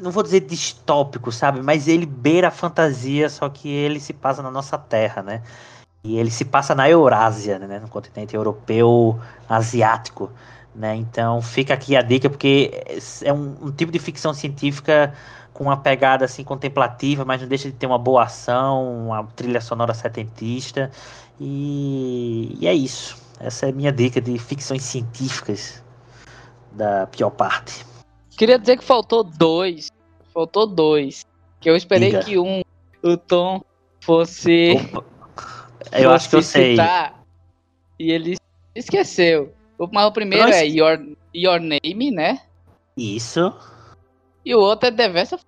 não vou dizer distópico, sabe? Mas ele beira a fantasia, só que ele se passa na nossa terra, né? E ele se passa na Eurásia, né? No continente europeu, asiático, né? Então fica aqui a dica, porque é um, um tipo de ficção científica com uma pegada assim contemplativa, mas não deixa de ter uma boa ação, uma trilha sonora setentista. E, e é isso. Essa é a minha dica de ficções científicas da pior parte. Queria dizer que faltou dois. Faltou dois. Que eu esperei Diga. que um, o Tom, fosse. Opa. Eu acho que eu fosse sei. e ele esqueceu. Mas o primeiro Nossa. é Your, Your Name, né? Isso. E o outro é The Vest of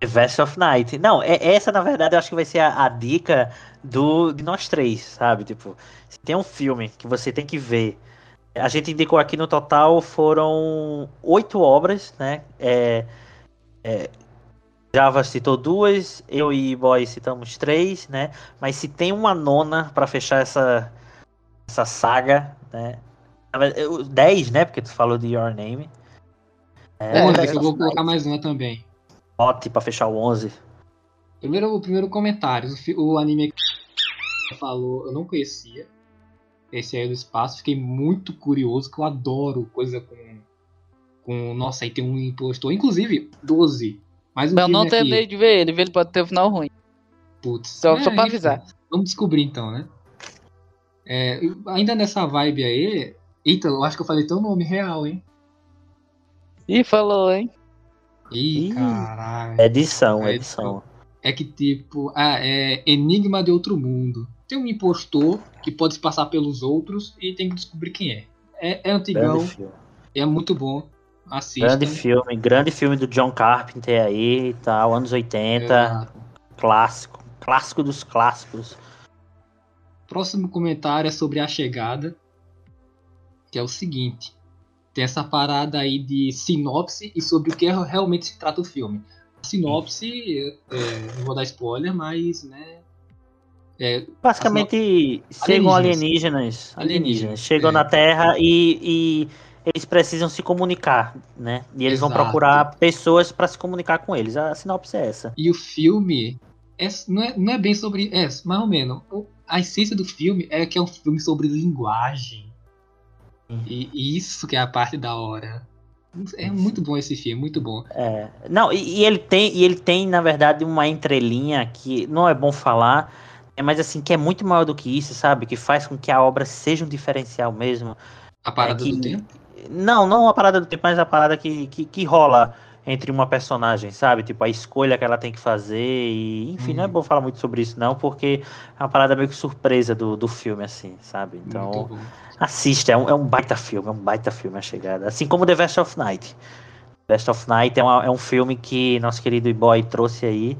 The Vest of Night. Não, é, essa na verdade eu acho que vai ser a, a dica do, de nós três, sabe? Tipo, se tem um filme que você tem que ver. A gente indicou aqui no total foram oito obras, né? É, é, Java citou duas, eu e Boy citamos três, né? Mas se tem uma nona pra fechar essa, essa saga, né? Dez, né? Porque tu falou de Your Name. É, Onze, Vest eu vou colocar mais uma também. Bote pra fechar o 11. Primeiro, primeiro comentário. O, o anime que falou, eu não conhecia. Esse aí do espaço. Fiquei muito curioso, que eu adoro coisa com. com nossa, aí tem um impostor. Inclusive, 12. Mais um Eu não filme aqui. de ver ele, ele pode ter um final ruim. Putz. Só- É, só pra enfim, avisar. Vamos descobrir então, né? É, ainda nessa vibe aí. Eita, eu acho que eu falei teu nome real, hein? Ih, falou, hein? Ih, Ih. caralho. Edição, É, edição. É que tipo, ah, é Enigma de Outro Mundo. Tem um impostor que pode se passar pelos outros e tem que descobrir quem é. É, é antigão, é muito bom. Assista. Grande filme, grande filme do John Carpenter aí e tal, anos 80, Exato. clássico, clássico dos clássicos. Próximo comentário é sobre a chegada, que é o seguinte: tem essa parada aí de sinopse e sobre o que é- realmente se trata o filme. A sinopse, é, não vou dar spoiler, mas né, é, Basicamente, chegam Alienígenas. alienígenas, alienígenas, chegam é. na Terra e, e eles precisam se comunicar, né? E eles vão Exato. procurar pessoas para se comunicar com eles. A sinopse é essa. E o filme é, não, é, não é bem sobre. É, mais ou menos. A essência do filme é que é um filme sobre linguagem. Uhum. E, e isso que é a parte da hora. É muito bom esse filme, muito bom. É, não, e, e ele tem, e ele tem, na verdade, uma entrelinha que não é bom falar, é, mas assim, que é muito maior do que isso, sabe? Que faz com que a obra seja um diferencial mesmo. A parada É que- do tempo. Não, não a parada do tempo, mas a parada que, que, que rola entre uma personagem, sabe? Tipo, a escolha que ela tem que fazer e... Enfim, não é Uhum. bom falar muito sobre isso, não, porque é uma parada meio que surpresa do, do filme, assim, sabe? Então, assista, é um, é um baita filme, é um baita filme a chegada. Assim como The Vest of Night. Vest of Night é, uma- é um filme que nosso querido boy trouxe aí,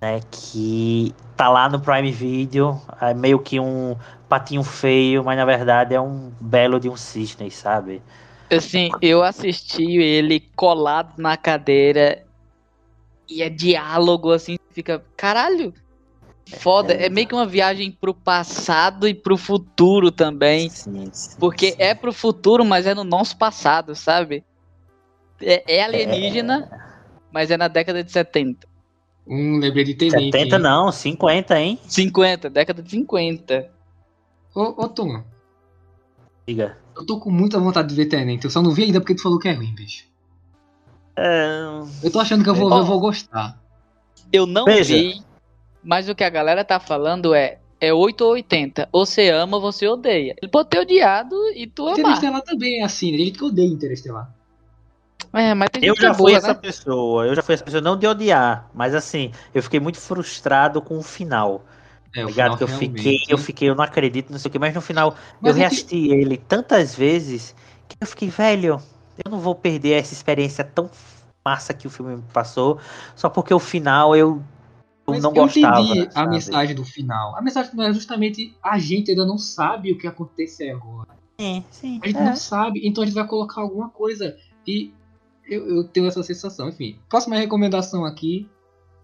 né? Que tá lá no Prime Video, é meio que um patinho feio, mas na verdade é um belo de um cisne, sabe? Assim, eu assisti ele colado na cadeira e é diálogo, assim, fica, caralho, foda. É meio que uma viagem pro passado e pro futuro também. Sim, sim, Porque sim. é pro futuro, mas é no nosso passado, sabe? É, é alienígena, mas é na década de 70. Um lembrei de Tenente. 70 hein? não, 50, hein? 50, década de 50. Ô, ô Tom, Diga. eu tô com muita vontade de ver Tenente. Eu só não vi ainda porque tu falou que é ruim, bicho. É, Eu tô achando que eu vou, eu vou gostar. Eu não Veja. vi, mas o que a galera tá falando é é 8 ou 80. Ou você ama ou você odeia. Ele pode ter odiado e tu amar. Interestelar também é assim, né? Tem gente que odeia Interestelar. É, mas tem Eu é já fui boa, essa né? pessoa, eu já fui essa pessoa, não de odiar, mas assim, eu fiquei muito frustrado com o final. É, o ligado? final Que eu realmente- fiquei, eu fiquei, eu não acredito, não sei o que, mas no final Mas eu é que- reassisti ele tantas vezes que eu fiquei, velho, eu não vou perder essa experiência tão massa que o filme me passou, só porque o final eu, eu Mas não eu gostava. entendi a mensagem do final. A mensagem do final é justamente a gente ainda não sabe o que acontece agora. Sim, sim. A gente é. não sabe, então a gente vai colocar alguma coisa. E eu, eu tenho essa sensação. Enfim, próxima recomendação aqui.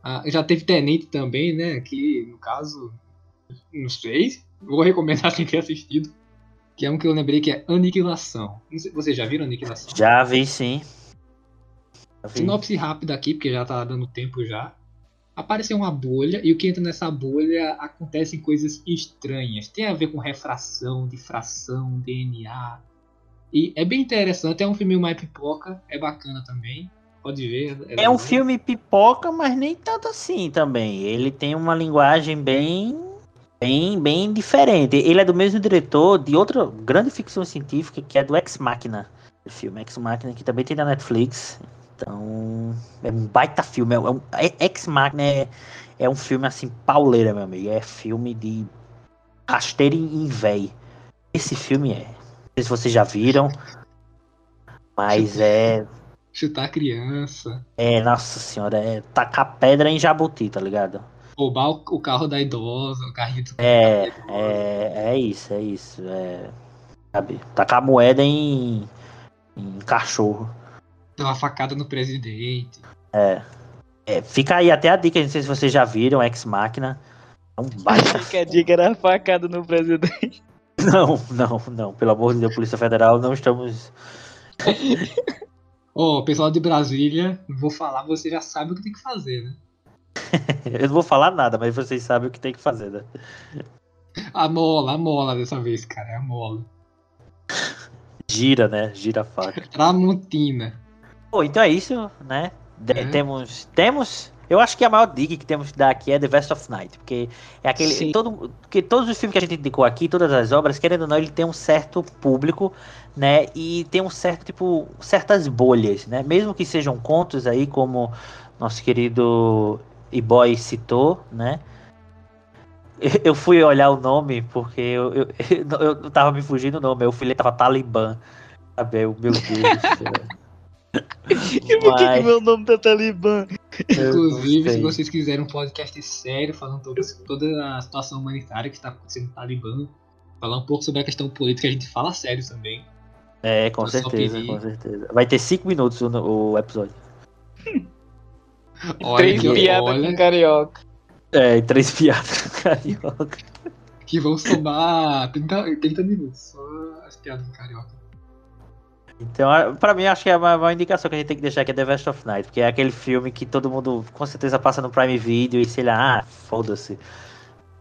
Ah, já teve Tenente também, né? Que no caso, não sei. Vou recomendar quem ter assistido. Que é um que eu lembrei que é Aniquilação. Vocês já viram Aniquilação? Já vi, sim. Já Sinopse rápida aqui, porque já tá dando tempo já. Apareceu uma bolha e o que entra nessa bolha acontecem coisas estranhas. Tem a ver com refração, difração, DNA. E é bem interessante, é um filme mais pipoca, é bacana também. Pode ver. É um legal. filme pipoca, mas nem tanto assim também. Ele tem uma linguagem bem, bem, bem diferente. Ele é do mesmo diretor de outra grande ficção científica que é do Ex Machina. O filme Ex Machina que também tem na Netflix. Então é um baita filme. É um, é- Ex Machina é, é um filme assim pauleira, meu amigo. É filme de rasteiro em véi. Esse filme é. Não sei se vocês já viram, mas é Chutar criança. é, nossa senhora, é tacar pedra em jabuti, tá ligado? Roubar o, o carro da idosa, o carrinho do É, é, é isso, é isso. É, sabe? Tacar moeda em, em cachorro. Dar uma facada no presidente. É, fica aí até a dica, não sei se vocês já viram, Ex Machina. É um baita. Que a dica era facada no presidente. Não, não, não. Pelo amor de Deus, Polícia Federal, não estamos. Ó, pessoal de Brasília, não vou falar, você já sabe o que tem que fazer, né? Eu não vou falar nada, mas vocês sabem o que tem que fazer, né? A mola, a mola dessa vez, cara, é a mola. Gira, né? Gira a faca. Tramontina. Pô, então é isso, né? De- É. Temos. Temos. Eu acho que a maior dica que temos que dar aqui é The Vest of Night, porque é aquele. Sim. Todo, porque todos os filmes que a gente indicou aqui, todas as obras, querendo ou não, ele tem um certo público, né? E tem um certo, tipo, certas bolhas, né? Mesmo que sejam contos aí, como nosso querido E-Boy citou, né? Eu- fui olhar o nome porque eu, eu, eu, eu tava me fugindo o nome, eu fui ler, tava Talibã. Sabe? Eu, meu Deus do céu. E por que, que meu nome tá Talibã? Inclusive, se vocês quiserem um podcast sério, falando sobre toda a situação humanitária que está acontecendo no Talibã, falar um pouco sobre a questão política, a gente fala sério também. É, com Eu certeza, com certeza. Vai ter cinco minutos o, o episódio. Olha Três piadas olha com carioca. É, e três piadas carioca. que vão somar 30, 30 minutos, só as piadas do carioca. Então, a- pra mim, acho que é uma, uma indicação que a gente tem que deixar aqui é The Vest of Night, porque é aquele filme que todo mundo com certeza passa no Prime Video e sei lá, ah, foda-se.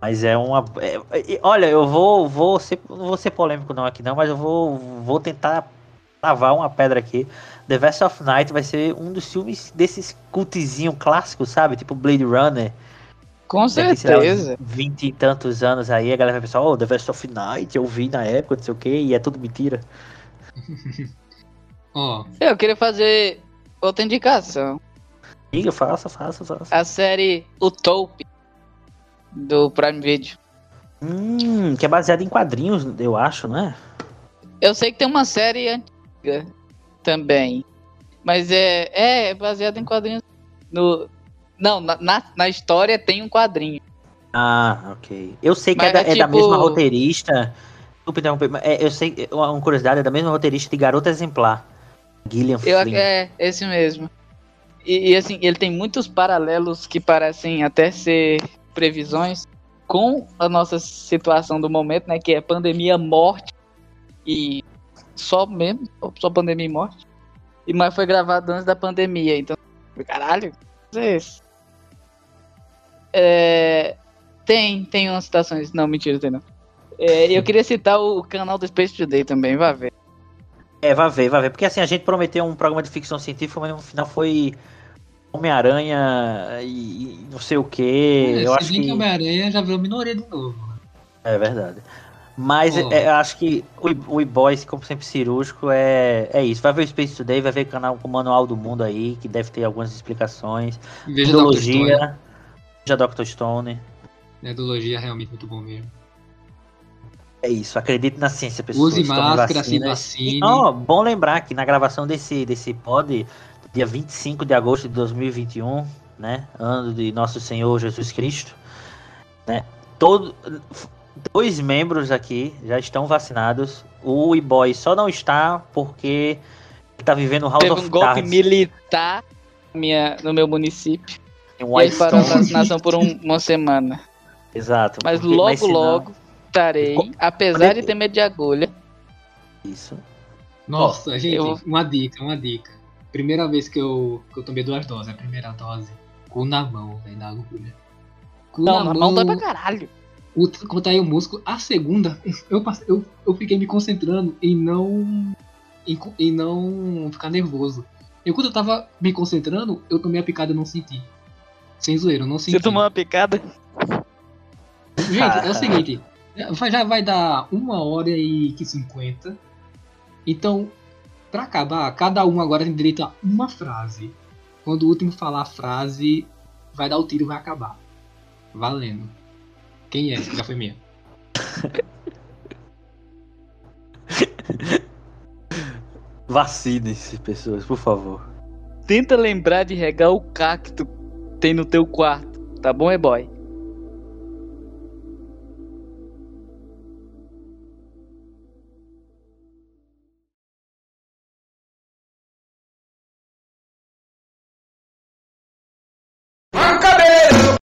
Mas é uma. é- é- olha, eu vou, vou ser, não vou ser polêmico não aqui não, mas eu vou, vou tentar lavar uma pedra aqui. The Vest of Night vai ser um dos filmes desses cultizinho clássicos, sabe? Tipo Blade Runner. Com certeza. 20 e tantos anos aí, a galera vai pensar, oh, The Vest of Night, eu vi na época, não sei o que, e é tudo mentira. Ó, Eu queria fazer outra indicação. Diga, faça, faça, faça. A série Utopia do Prime Video. Hum, que é baseado em quadrinhos, eu acho, não é? Eu sei que tem uma série antiga também. Mas é, é baseado em quadrinhos. No, não, na, na, história tem um quadrinho. Ah, ok. Eu sei que é da, é é da tipo- mesma roteirista. Desculpa interromper, mas é, eu sei, uma curiosidade, é da mesma roteirista de Garota Exemplar. Gillian Eu, Flynn. é, esse mesmo. E, e, assim, ele tem muitos paralelos que parecem até ser previsões com a nossa situação do momento, né? Que é pandemia, morte e só mesmo, só pandemia e morte. E mas foi gravado antes da pandemia, então, caralho, que é isso? É, tem, tem umas citações, não, mentira, tem não. É, eu queria citar o canal do Space Today também, vai ver. É, vai ver, vai ver. Porque assim, a gente prometeu um programa de ficção científica, mas no final foi Homem-Aranha e, e não sei o que. eu se acho que. Homem-Aranha já virou minoria de novo. É verdade. Mas é, eu acho que o, E-Boys, como sempre cirúrgico, é, é isso. Vai ver o Space Today, vai ver o canal com o Manual do Mundo aí, que deve ter algumas explicações. Veja. Ideologia. Veja Dr. Stone. A Ideologia é realmente muito bom mesmo. É isso, acredite na ciência, pessoas. Use máscara, se vacinas. vacine. E, ó, bom lembrar que na gravação desse, desse pod, dia 25 de agosto de 2021, né? Ano de Nosso Senhor Jesus Cristo, né? Todo, dois membros aqui já estão vacinados. O E-Boy só não está porque ele tá vivendo o House Teve of um golpe Cards. militar minha, no meu município. em E aí parou a vacinação por um- uma semana. Exato. Mas porque- logo, senão- logo estarei, Co- apesar de ter medo de agulha. Isso. Nossa, Ó, gente, eu- uma dica, uma dica. Primeira vez que eu, que eu tomei duas doses, a primeira dose. Cu na mão, velho, da agulha. Cu Não, na mão dói pra caralho. o, contrair o músculo. A segunda, eu, eu, eu fiquei me concentrando em não. Em, em não ficar nervoso. E quando eu tava me concentrando, eu tomei a picada e não senti. Sem zoeira, eu não senti. Você tomou uma picada? Gente, é o seguinte. Vai- Já vai dar uma hora e que 50. Então, pra acabar, cada um agora tem direito a uma frase. Quando o último falar a frase, vai dar o tiro e vai acabar. Valendo. Quem é? Já foi minha. Vacinem-se, pessoas, por favor. Tenta lembrar de regar o cacto que tem no teu quarto. Tá bom, é boy?